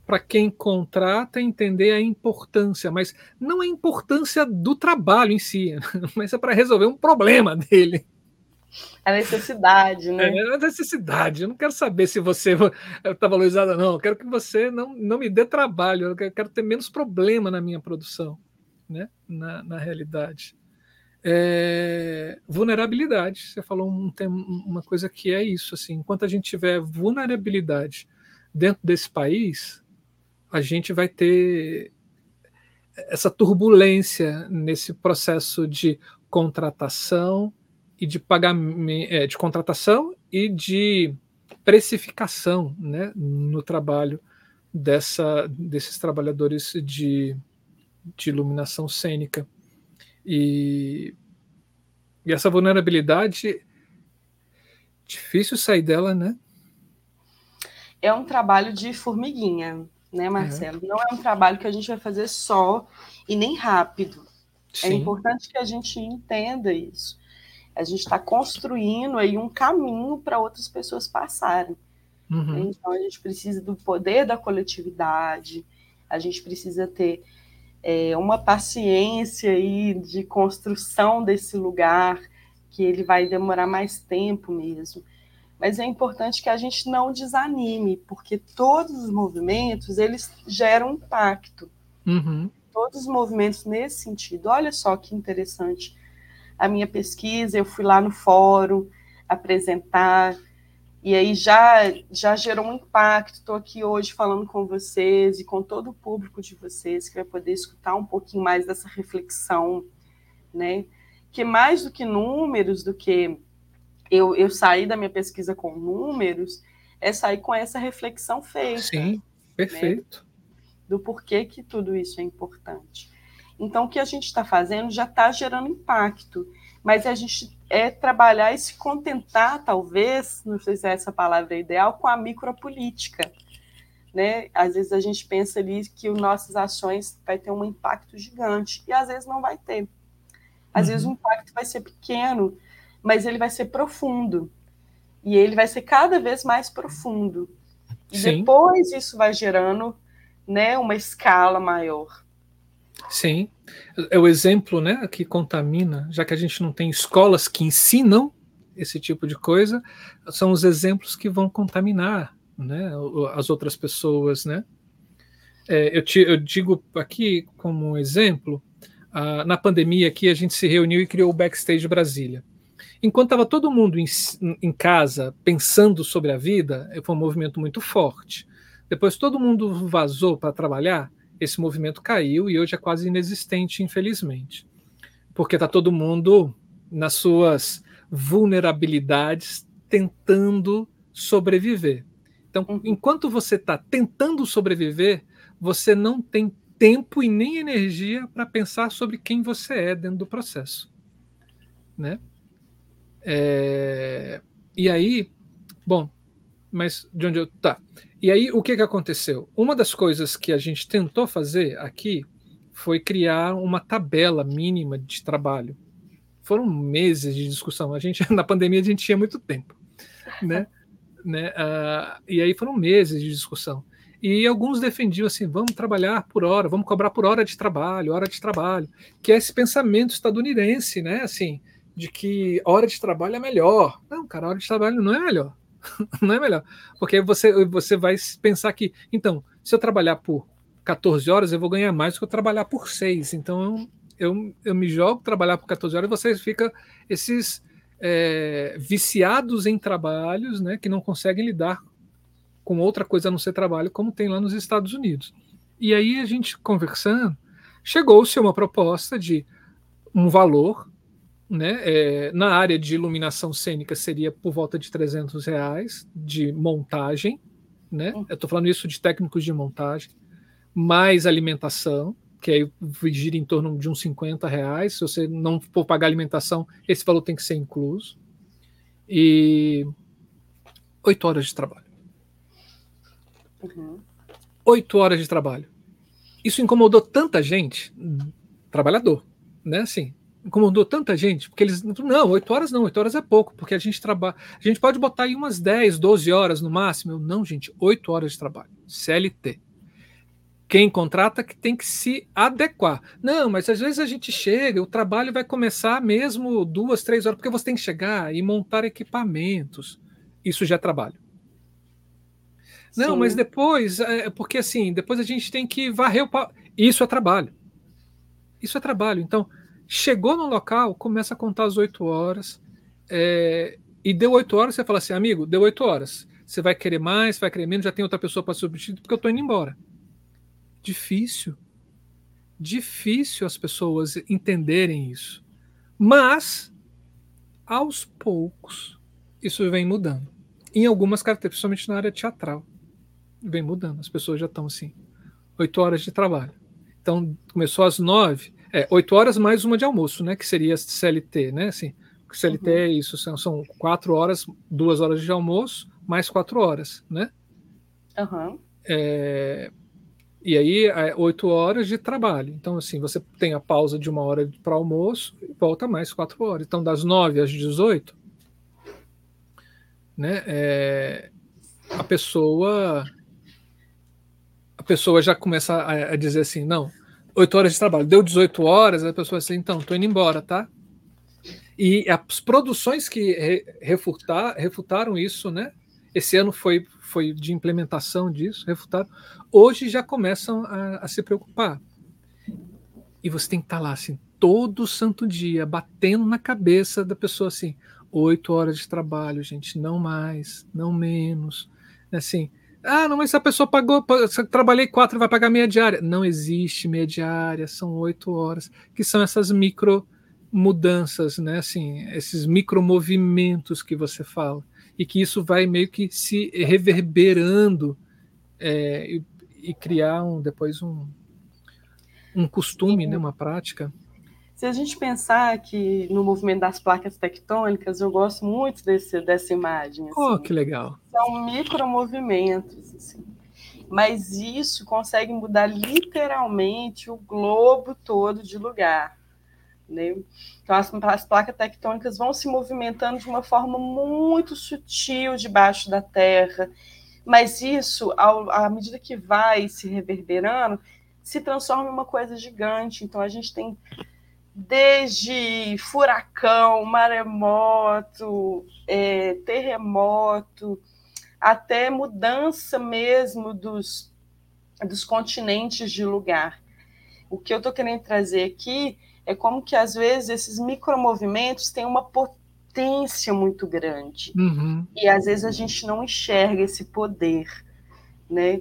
para quem contrata entender a importância, mas não a importância do trabalho em si, mas é para resolver um problema dele. A necessidade, né? É a necessidade. Eu não quero saber se você está valorizada não. Eu quero que você não, não me dê trabalho. Eu quero ter menos problema na minha produção, né? na, na realidade. É, vulnerabilidade. Você falou um, uma coisa que é isso. Assim, enquanto a gente tiver vulnerabilidade dentro desse país, a gente vai ter essa turbulência nesse processo de contratação e de pagamento, é, de contratação e de precificação né, no trabalho dessa, desses trabalhadores de, de iluminação cênica. E, e essa vulnerabilidade, difícil sair dela, né? É um trabalho de formiguinha, né, é. Marcelo? É. Não é um trabalho que a gente vai fazer só e nem rápido. É Sim. É importante que a gente entenda isso. A gente está construindo aí um caminho para outras pessoas passarem. Uhum. Então a gente precisa do poder da coletividade, a gente precisa ter é, uma paciência aí de construção desse lugar, que ele vai demorar mais tempo mesmo. Mas é importante que a gente não desanime, porque todos os movimentos eles geram impacto. Uhum. Todos os movimentos nesse sentido. Olha só que interessante. A minha pesquisa, eu fui lá no fórum apresentar, e aí já, já gerou um impacto. Estou aqui hoje falando com vocês e com todo o público de vocês que vai poder escutar um pouquinho mais dessa reflexão, né? Que mais do que números, do que eu, eu sair da minha pesquisa com números, é sair com essa reflexão feita. Sim, né? perfeito. Né? Do porquê que tudo isso é importante. Então, o que a gente está fazendo já está gerando impacto, mas a gente é trabalhar e se contentar, talvez, não sei se é essa palavra ideal, com a micropolítica. Né? Às vezes a gente pensa ali que as nossas ações vai ter um impacto gigante, e às vezes não vai ter. Às uhum. vezes o impacto vai ser pequeno, mas ele vai ser profundo. E ele vai ser cada vez mais profundo. E Sim. depois isso vai gerando né, uma escala maior. Sim, é o exemplo né, que contamina, já que a gente não tem escolas que ensinam esse tipo de coisa, são os exemplos que vão contaminar né, as outras pessoas. Né? É, eu, te, eu, digo aqui como exemplo, na pandemia aqui a gente se reuniu e criou o Backstage Brasília. Enquanto estava todo mundo em, em casa pensando sobre a vida, foi um movimento muito forte. Depois todo mundo vazou para trabalhar, esse movimento caiu e hoje é quase inexistente, infelizmente. Porque está todo mundo nas suas vulnerabilidades tentando sobreviver. Então, uhum. enquanto você está tentando sobreviver, você não tem tempo e nem energia para pensar sobre quem você é dentro do processo. Né? É... E aí, bom, mas de onde eu. Tá. E aí, o que, que aconteceu? Uma das coisas que a gente tentou fazer aqui foi criar uma tabela mínima de trabalho. Foram meses de discussão. A gente, na pandemia, a gente tinha muito tempo. Né? né? Uh, e aí foram meses de discussão. E alguns defendiam assim: vamos trabalhar por hora, vamos cobrar por hora de trabalho, hora de trabalho, que é esse pensamento estadunidense, né? Assim, de que hora de trabalho é melhor. Não, cara, hora de trabalho não é melhor. não é melhor. Porque você, você vai pensar que, então, se eu trabalhar por 14 horas, eu vou ganhar mais do que eu trabalhar por 6. Então, eu, eu, me jogo trabalhar por 14 horas e vocês ficam esses é, viciados em trabalhos né, que não conseguem lidar com outra coisa a não ser trabalho, como tem lá nos Estados Unidos. E aí, a gente conversando, chegou-se uma proposta de um valor né? É, na área de iluminação cênica seria por volta de 300 reais de montagem, né? Hum. Eu estou falando isso de técnicos de montagem, mais alimentação, que aí gira em torno de uns 50 reais. Se você não for pagar alimentação, esse valor tem que ser incluso. E oito horas de trabalho. Uhum. Oito horas de trabalho. Isso incomodou tanta gente, trabalhador, né? Assim, incomodou tanta gente, porque eles. Não, 8 horas não, 8 horas é pouco, porque a gente trabalha. A gente pode botar aí umas 10, 12 horas no máximo. Eu, não, gente, 8 horas de trabalho. CLT. Quem contrata que tem que se adequar. Não, mas às vezes a gente chega, o trabalho vai começar mesmo duas, três horas, porque você tem que chegar e montar equipamentos. Isso já é trabalho. Não, Sim. mas depois, é, porque assim, depois a gente tem que varrer o. Isso é trabalho. Isso é trabalho. Então, Chegou no local, começa a contar as oito horas. É, e deu oito horas, você fala assim, amigo, deu oito horas. Você vai querer mais, vai querer menos, já tem outra pessoa para substituir, porque eu estou indo embora. Difícil. Difícil as pessoas entenderem isso. Mas, aos poucos, isso vem mudando. Em algumas características, principalmente na área teatral, vem mudando. As pessoas já estão assim, oito horas de trabalho. Então, começou às nove, é, oito horas mais uma de almoço, né? Que seria CLT, né? Assim, CLT uhum. é isso, são, são, quatro horas, duas horas de almoço, mais quatro horas, né? Uhum. É, e aí, é oito horas de trabalho. Então, assim, você tem a pausa de uma hora para almoço e volta mais quatro horas. Então, das nove às dezoito, né? É, a pessoa a pessoa já começa a, a dizer assim, não, 8 horas de trabalho. Deu 18 horas, a pessoa assim, então, tô indo embora, tá? E as produções que re, refutar, refutaram isso, né? Esse ano foi, foi de implementação disso, refutaram. Hoje já começam a, a se preocupar. E você tem que estar tá lá, assim, todo santo dia, batendo na cabeça da pessoa, assim, oito horas de trabalho, gente, não mais, não menos. Assim, ah, não, mas se a pessoa pagou, se eu trabalhei quatro, vai pagar meia diária. Não existe meia diária, são oito horas, que são essas micro mudanças, né? Assim, esses micro movimentos que você fala. E que isso vai meio que se reverberando é, e, e, criar um, depois um, um costume, né? uma prática. Se a gente pensar que no movimento das placas tectônicas, eu gosto muito desse, dessa imagem. Assim. Oh, que legal. São micromovimentos, assim. Mas isso consegue mudar literalmente o globo todo de lugar. Né? Então, as, as placas tectônicas vão se movimentando de uma forma muito sutil debaixo da Terra, mas isso, ao, à medida que vai se reverberando, se transforma em uma coisa gigante. Então, a gente tem desde furacão, maremoto, é, terremoto, até mudança mesmo dos, dos continentes de lugar. O que eu estou querendo trazer aqui é como que às vezes esses micromovimentos têm uma potência muito grande uhum. e às vezes a gente não enxerga esse poder, né?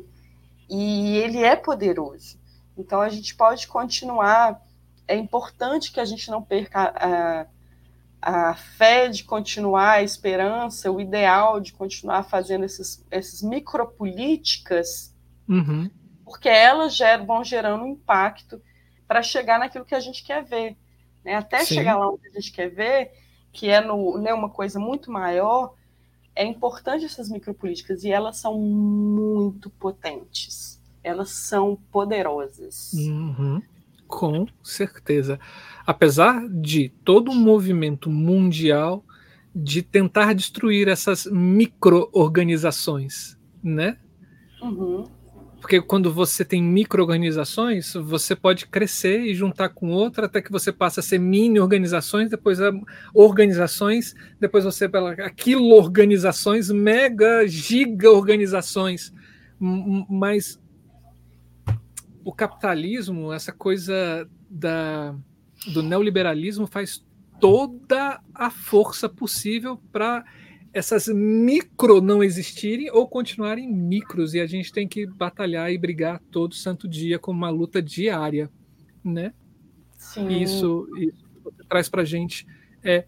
E ele é poderoso. Então a gente pode continuar é importante que a gente não perca a, a fé de continuar, a esperança, o ideal de continuar fazendo esses, essas micropolíticas, uhum. porque elas geram, vão gerando um impacto para chegar naquilo que a gente quer ver. Né? Até Sim. chegar lá onde a gente quer ver, que é no, né, uma coisa muito maior, é importante essas micropolíticas e elas são muito potentes. Elas são poderosas. Uhum. Com certeza. Apesar de todo um movimento mundial de tentar destruir essas micro-organizações, né? Uhum. Porque quando você tem micro-organizações, você pode crescer e juntar com outra até que você passa a ser mini-organizações, depois a organizações, depois você pela quilo-organizações, mega, giga-organizações. Mas o capitalismo, essa coisa da, do neoliberalismo faz toda a força possível para essas micro não existirem ou continuarem micros e a gente tem que batalhar e brigar todo santo dia com uma luta diária, né? Sim. Isso, isso que traz para a gente é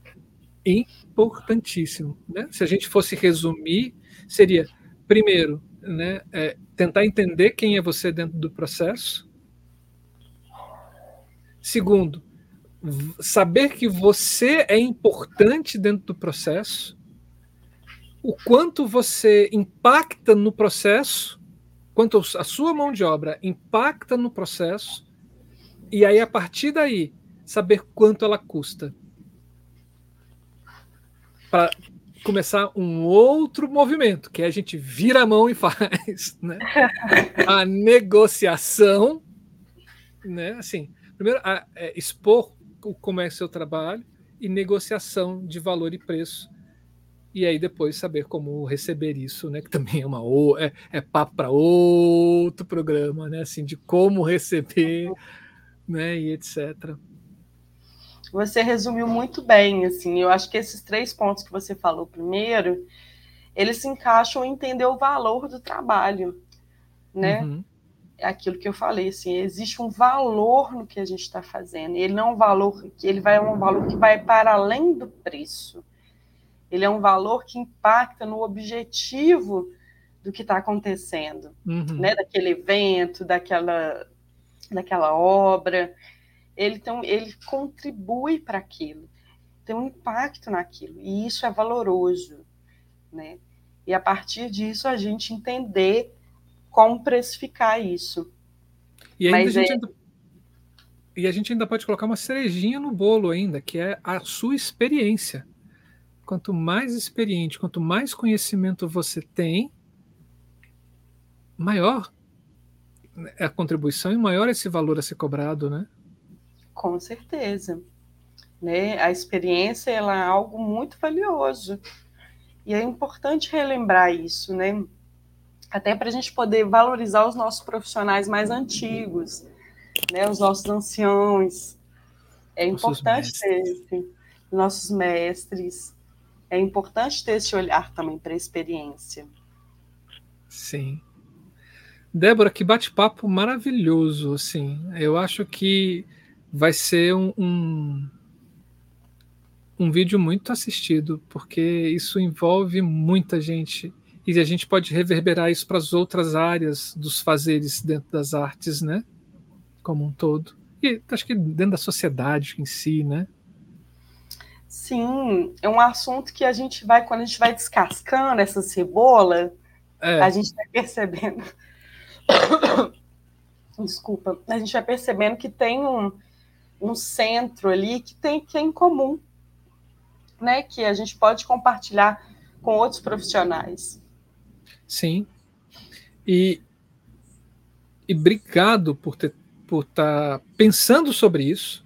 importantíssimo, né? Se a gente fosse resumir, seria primeiro né, é tentar entender quem é você dentro do processo. Segundo, saber que você é importante dentro do processo, o quanto você impacta no processo, quanto a sua mão de obra impacta no processo, e aí a partir daí saber quanto ela custa. Para começar um outro movimento, que é a gente vira a mão e faz, né? A negociação, né? Assim, primeiro a, é, expor como é seu trabalho e negociação de valor e preço. E aí depois saber como receber isso, né? Que também é uma é, é papo para outro programa, né? Assim, de como receber, né? E etc. você resumiu muito bem, assim. Eu acho que esses três pontos que você falou primeiro, eles se encaixam em entender o valor do trabalho, né? Uhum. É aquilo que eu falei, assim, existe um valor no que a gente está fazendo. Ele não é um valor que ele vai é um valor que vai para além do preço. Ele é um valor que impacta no objetivo do que está acontecendo, uhum. né? Daquele evento, daquela, daquela obra. Ele, tem, ele contribui para aquilo, tem um impacto naquilo, e isso é valoroso, né? E a partir disso a gente entender como precificar isso. E ainda Mas a gente é... ainda... E a gente ainda pode colocar uma cerejinha no bolo ainda, que é a sua experiência. Quanto mais experiente, quanto mais conhecimento você tem, maior é a contribuição e maior esse valor a ser cobrado, né? Com certeza. Né? A experiência ela é algo muito valioso. E é importante relembrar isso, né? Até para a gente poder valorizar os nossos profissionais mais antigos, né? Os nossos anciãos. É importante ter esse, nossos mestres. É importante ter esse olhar também para a experiência. Sim. Débora, que bate-papo maravilhoso, assim. Eu acho que vai ser um, um, um, vídeo muito assistido, porque isso envolve muita gente. E a gente pode reverberar isso para as outras áreas dos fazeres dentro das artes, né? Como um todo. E acho que dentro da sociedade em si, né? Sim, é um assunto que a gente vai, quando a gente vai descascando essa cebola, é. a gente vai percebendo desculpa, a gente vai percebendo que tem um, um centro ali que tem que é em comum, né? Que a gente pode compartilhar com outros profissionais. Sim. E, e obrigado por ter por estar tá pensando sobre isso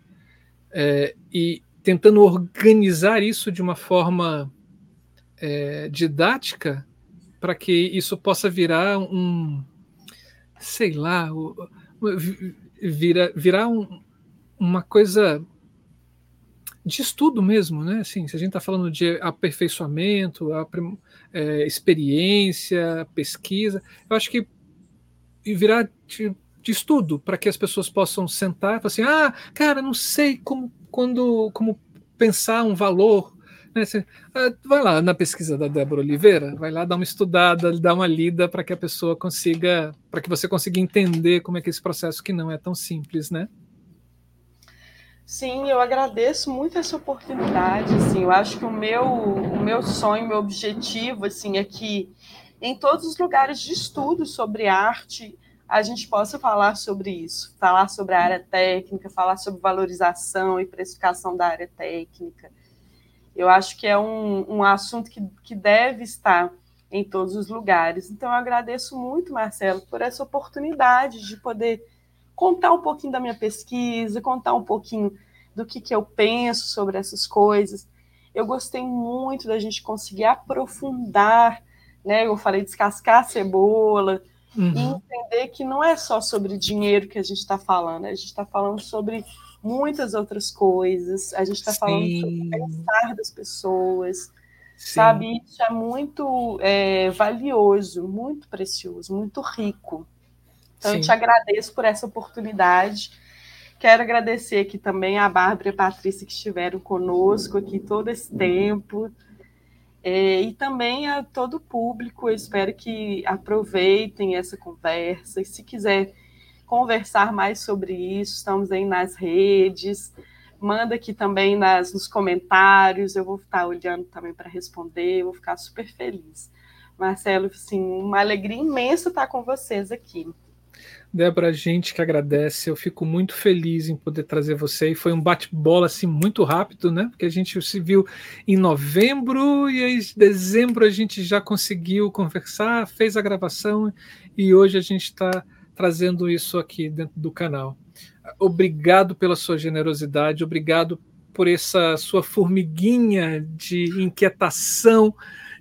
é, e tentando organizar isso de uma forma é, didática para que isso possa virar um, sei lá, vira, virar um, uma coisa de estudo mesmo, né? Assim, se a gente está falando de aperfeiçoamento, é, experiência, pesquisa, eu acho que virar de, de estudo para que as pessoas possam sentar e falar assim, ah, cara, não sei como, quando, como pensar um valor né? Você, ah, vai lá na pesquisa da Débora Oliveira, vai lá dar uma estudada, dar uma lida para que a pessoa consiga, para que você consiga entender como é que esse processo que não é tão simples, né? Sim, eu agradeço muito essa oportunidade. Assim, eu acho que o meu, o meu sonho, meu objetivo, assim, é que em todos os lugares de estudo sobre arte a gente possa falar sobre isso, falar sobre a área técnica, falar sobre valorização e precificação da área técnica. Eu acho que é um, um assunto que, que deve estar em todos os lugares. Então, eu agradeço muito, Marcelo, por essa oportunidade de poder contar um pouquinho da minha pesquisa, contar um pouquinho do que, que eu penso sobre essas coisas. Eu gostei muito da gente conseguir aprofundar, né? Eu falei descascar a cebola uhum. e entender que não é só sobre dinheiro que a gente está falando, a gente está falando sobre muitas outras coisas. A gente está falando sobre o pensar das pessoas, Sim. sabe? Isso é muito é, valioso, muito precioso, muito rico. Então, Sim. eu te agradeço por essa oportunidade. Quero agradecer aqui também a Bárbara e a Patrícia que estiveram conosco aqui todo esse tempo. É, e também a todo o público, eu espero que aproveitem essa conversa. E se quiser conversar mais sobre isso, estamos aí nas redes. Manda aqui também nas, nos comentários, eu vou estar olhando também para responder, vou ficar super feliz. Marcelo, assim, uma alegria imensa estar com vocês aqui. Débora, a gente que agradece, eu fico muito feliz em poder trazer você. E foi um bate-bola assim muito rápido, né? Porque a gente se viu em novembro e em dezembro a gente já conseguiu conversar, fez a gravação e hoje a gente está trazendo isso aqui dentro do canal. Obrigado pela sua generosidade, obrigado por essa sua formiguinha de inquietação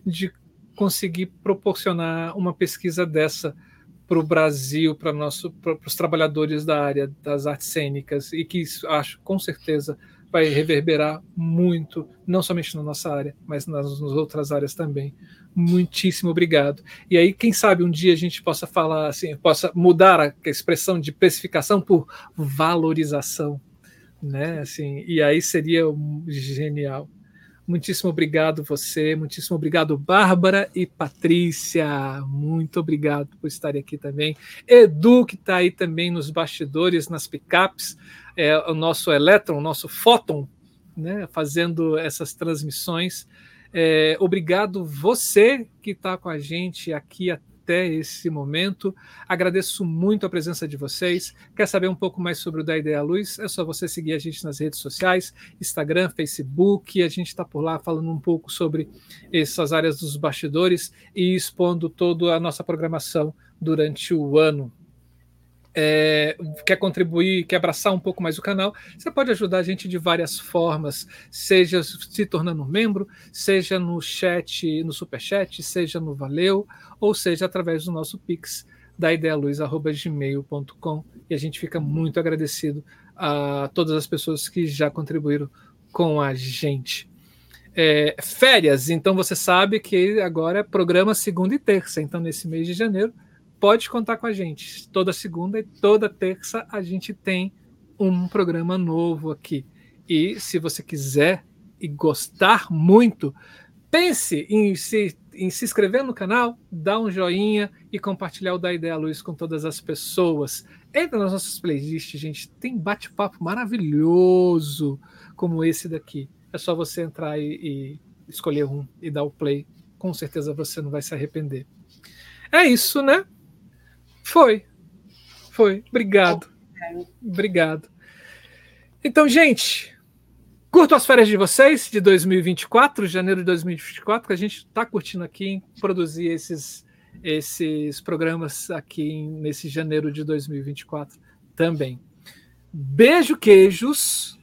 de conseguir proporcionar uma pesquisa dessa para o Brasil, para os trabalhadores da área das artes cênicas, e que acho com certeza vai reverberar muito, não somente na nossa área, mas nas, nas outras áreas também. Muitíssimo obrigado. E aí, quem sabe um dia a gente possa falar assim, possa mudar a expressão de precificação por valorização, né? Assim, e aí seria genial. Muitíssimo obrigado você, muitíssimo obrigado Bárbara e Patrícia, muito obrigado por estarem aqui também. Edu que está aí também nos bastidores, nas picapes, é, o nosso elétron, o nosso fóton, né, fazendo essas transmissões. É, obrigado você que está com a gente aqui até esse momento. Agradeço muito a presença de vocês. Quer saber um pouco mais sobre o Da Ideia Luz? É só você seguir a gente nas redes sociais, Instagram, Facebook. A gente está por lá falando um pouco sobre essas áreas dos bastidores e expondo toda a nossa programação durante o ano é, quer contribuir, quer abraçar um pouco mais o canal, você pode ajudar a gente de várias formas, seja se tornando membro, seja no chat, no superchat, seja no Valeu, ou seja através do nosso Pix da idealuz.gmail.com e a gente fica muito agradecido a todas as pessoas que já contribuíram com a gente. É, férias, então você sabe que agora é programa segunda e terça, então nesse mês de janeiro pode contar com a gente. Toda segunda e toda terça a gente tem um programa novo aqui. E se você quiser e gostar muito, pense em se, em se inscrever no canal, dar um joinha e compartilhar o da Ideia Luz com todas as pessoas. Entra nas nossas playlists, gente. Tem bate-papo maravilhoso como esse daqui. É só você entrar e, e escolher um e dar o play. Com certeza você não vai se arrepender. É isso, né? Foi. Foi. Obrigado. Obrigado. Então, gente, curto as férias de vocês de 2024, janeiro de 2024, que a gente está curtindo aqui em produzir esses, esses programas aqui nesse janeiro de 2024 também. Beijo, queijos,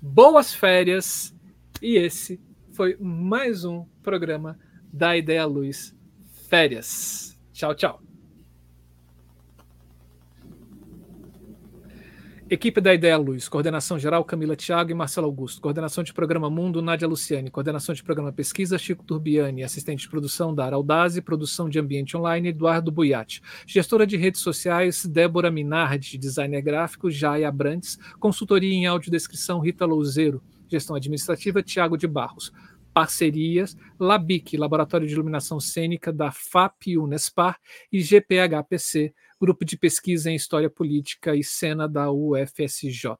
boas férias, e esse foi mais um programa da Ideia Luz Férias. Tchau, tchau. Equipe da Ideia Luz, coordenação geral Camila Thiago e Marcelo Augusto, coordenação de programa Mundo Nádia Luciane, coordenação de programa Pesquisa Chico Turbiani, assistente de produção Dara Aldazi, produção de ambiente online Eduardo Buiati, gestora de redes sociais Débora Minardi, designer gráfico Jaya Brantes, consultoria em audiodescrição Rita Louzeiro, gestão administrativa Tiago de Barros, parcerias Labic, Laboratório de Iluminação Cênica da FAP Unespar e GPHPC, Grupo de Pesquisa em História Política e Cena da UFSJ.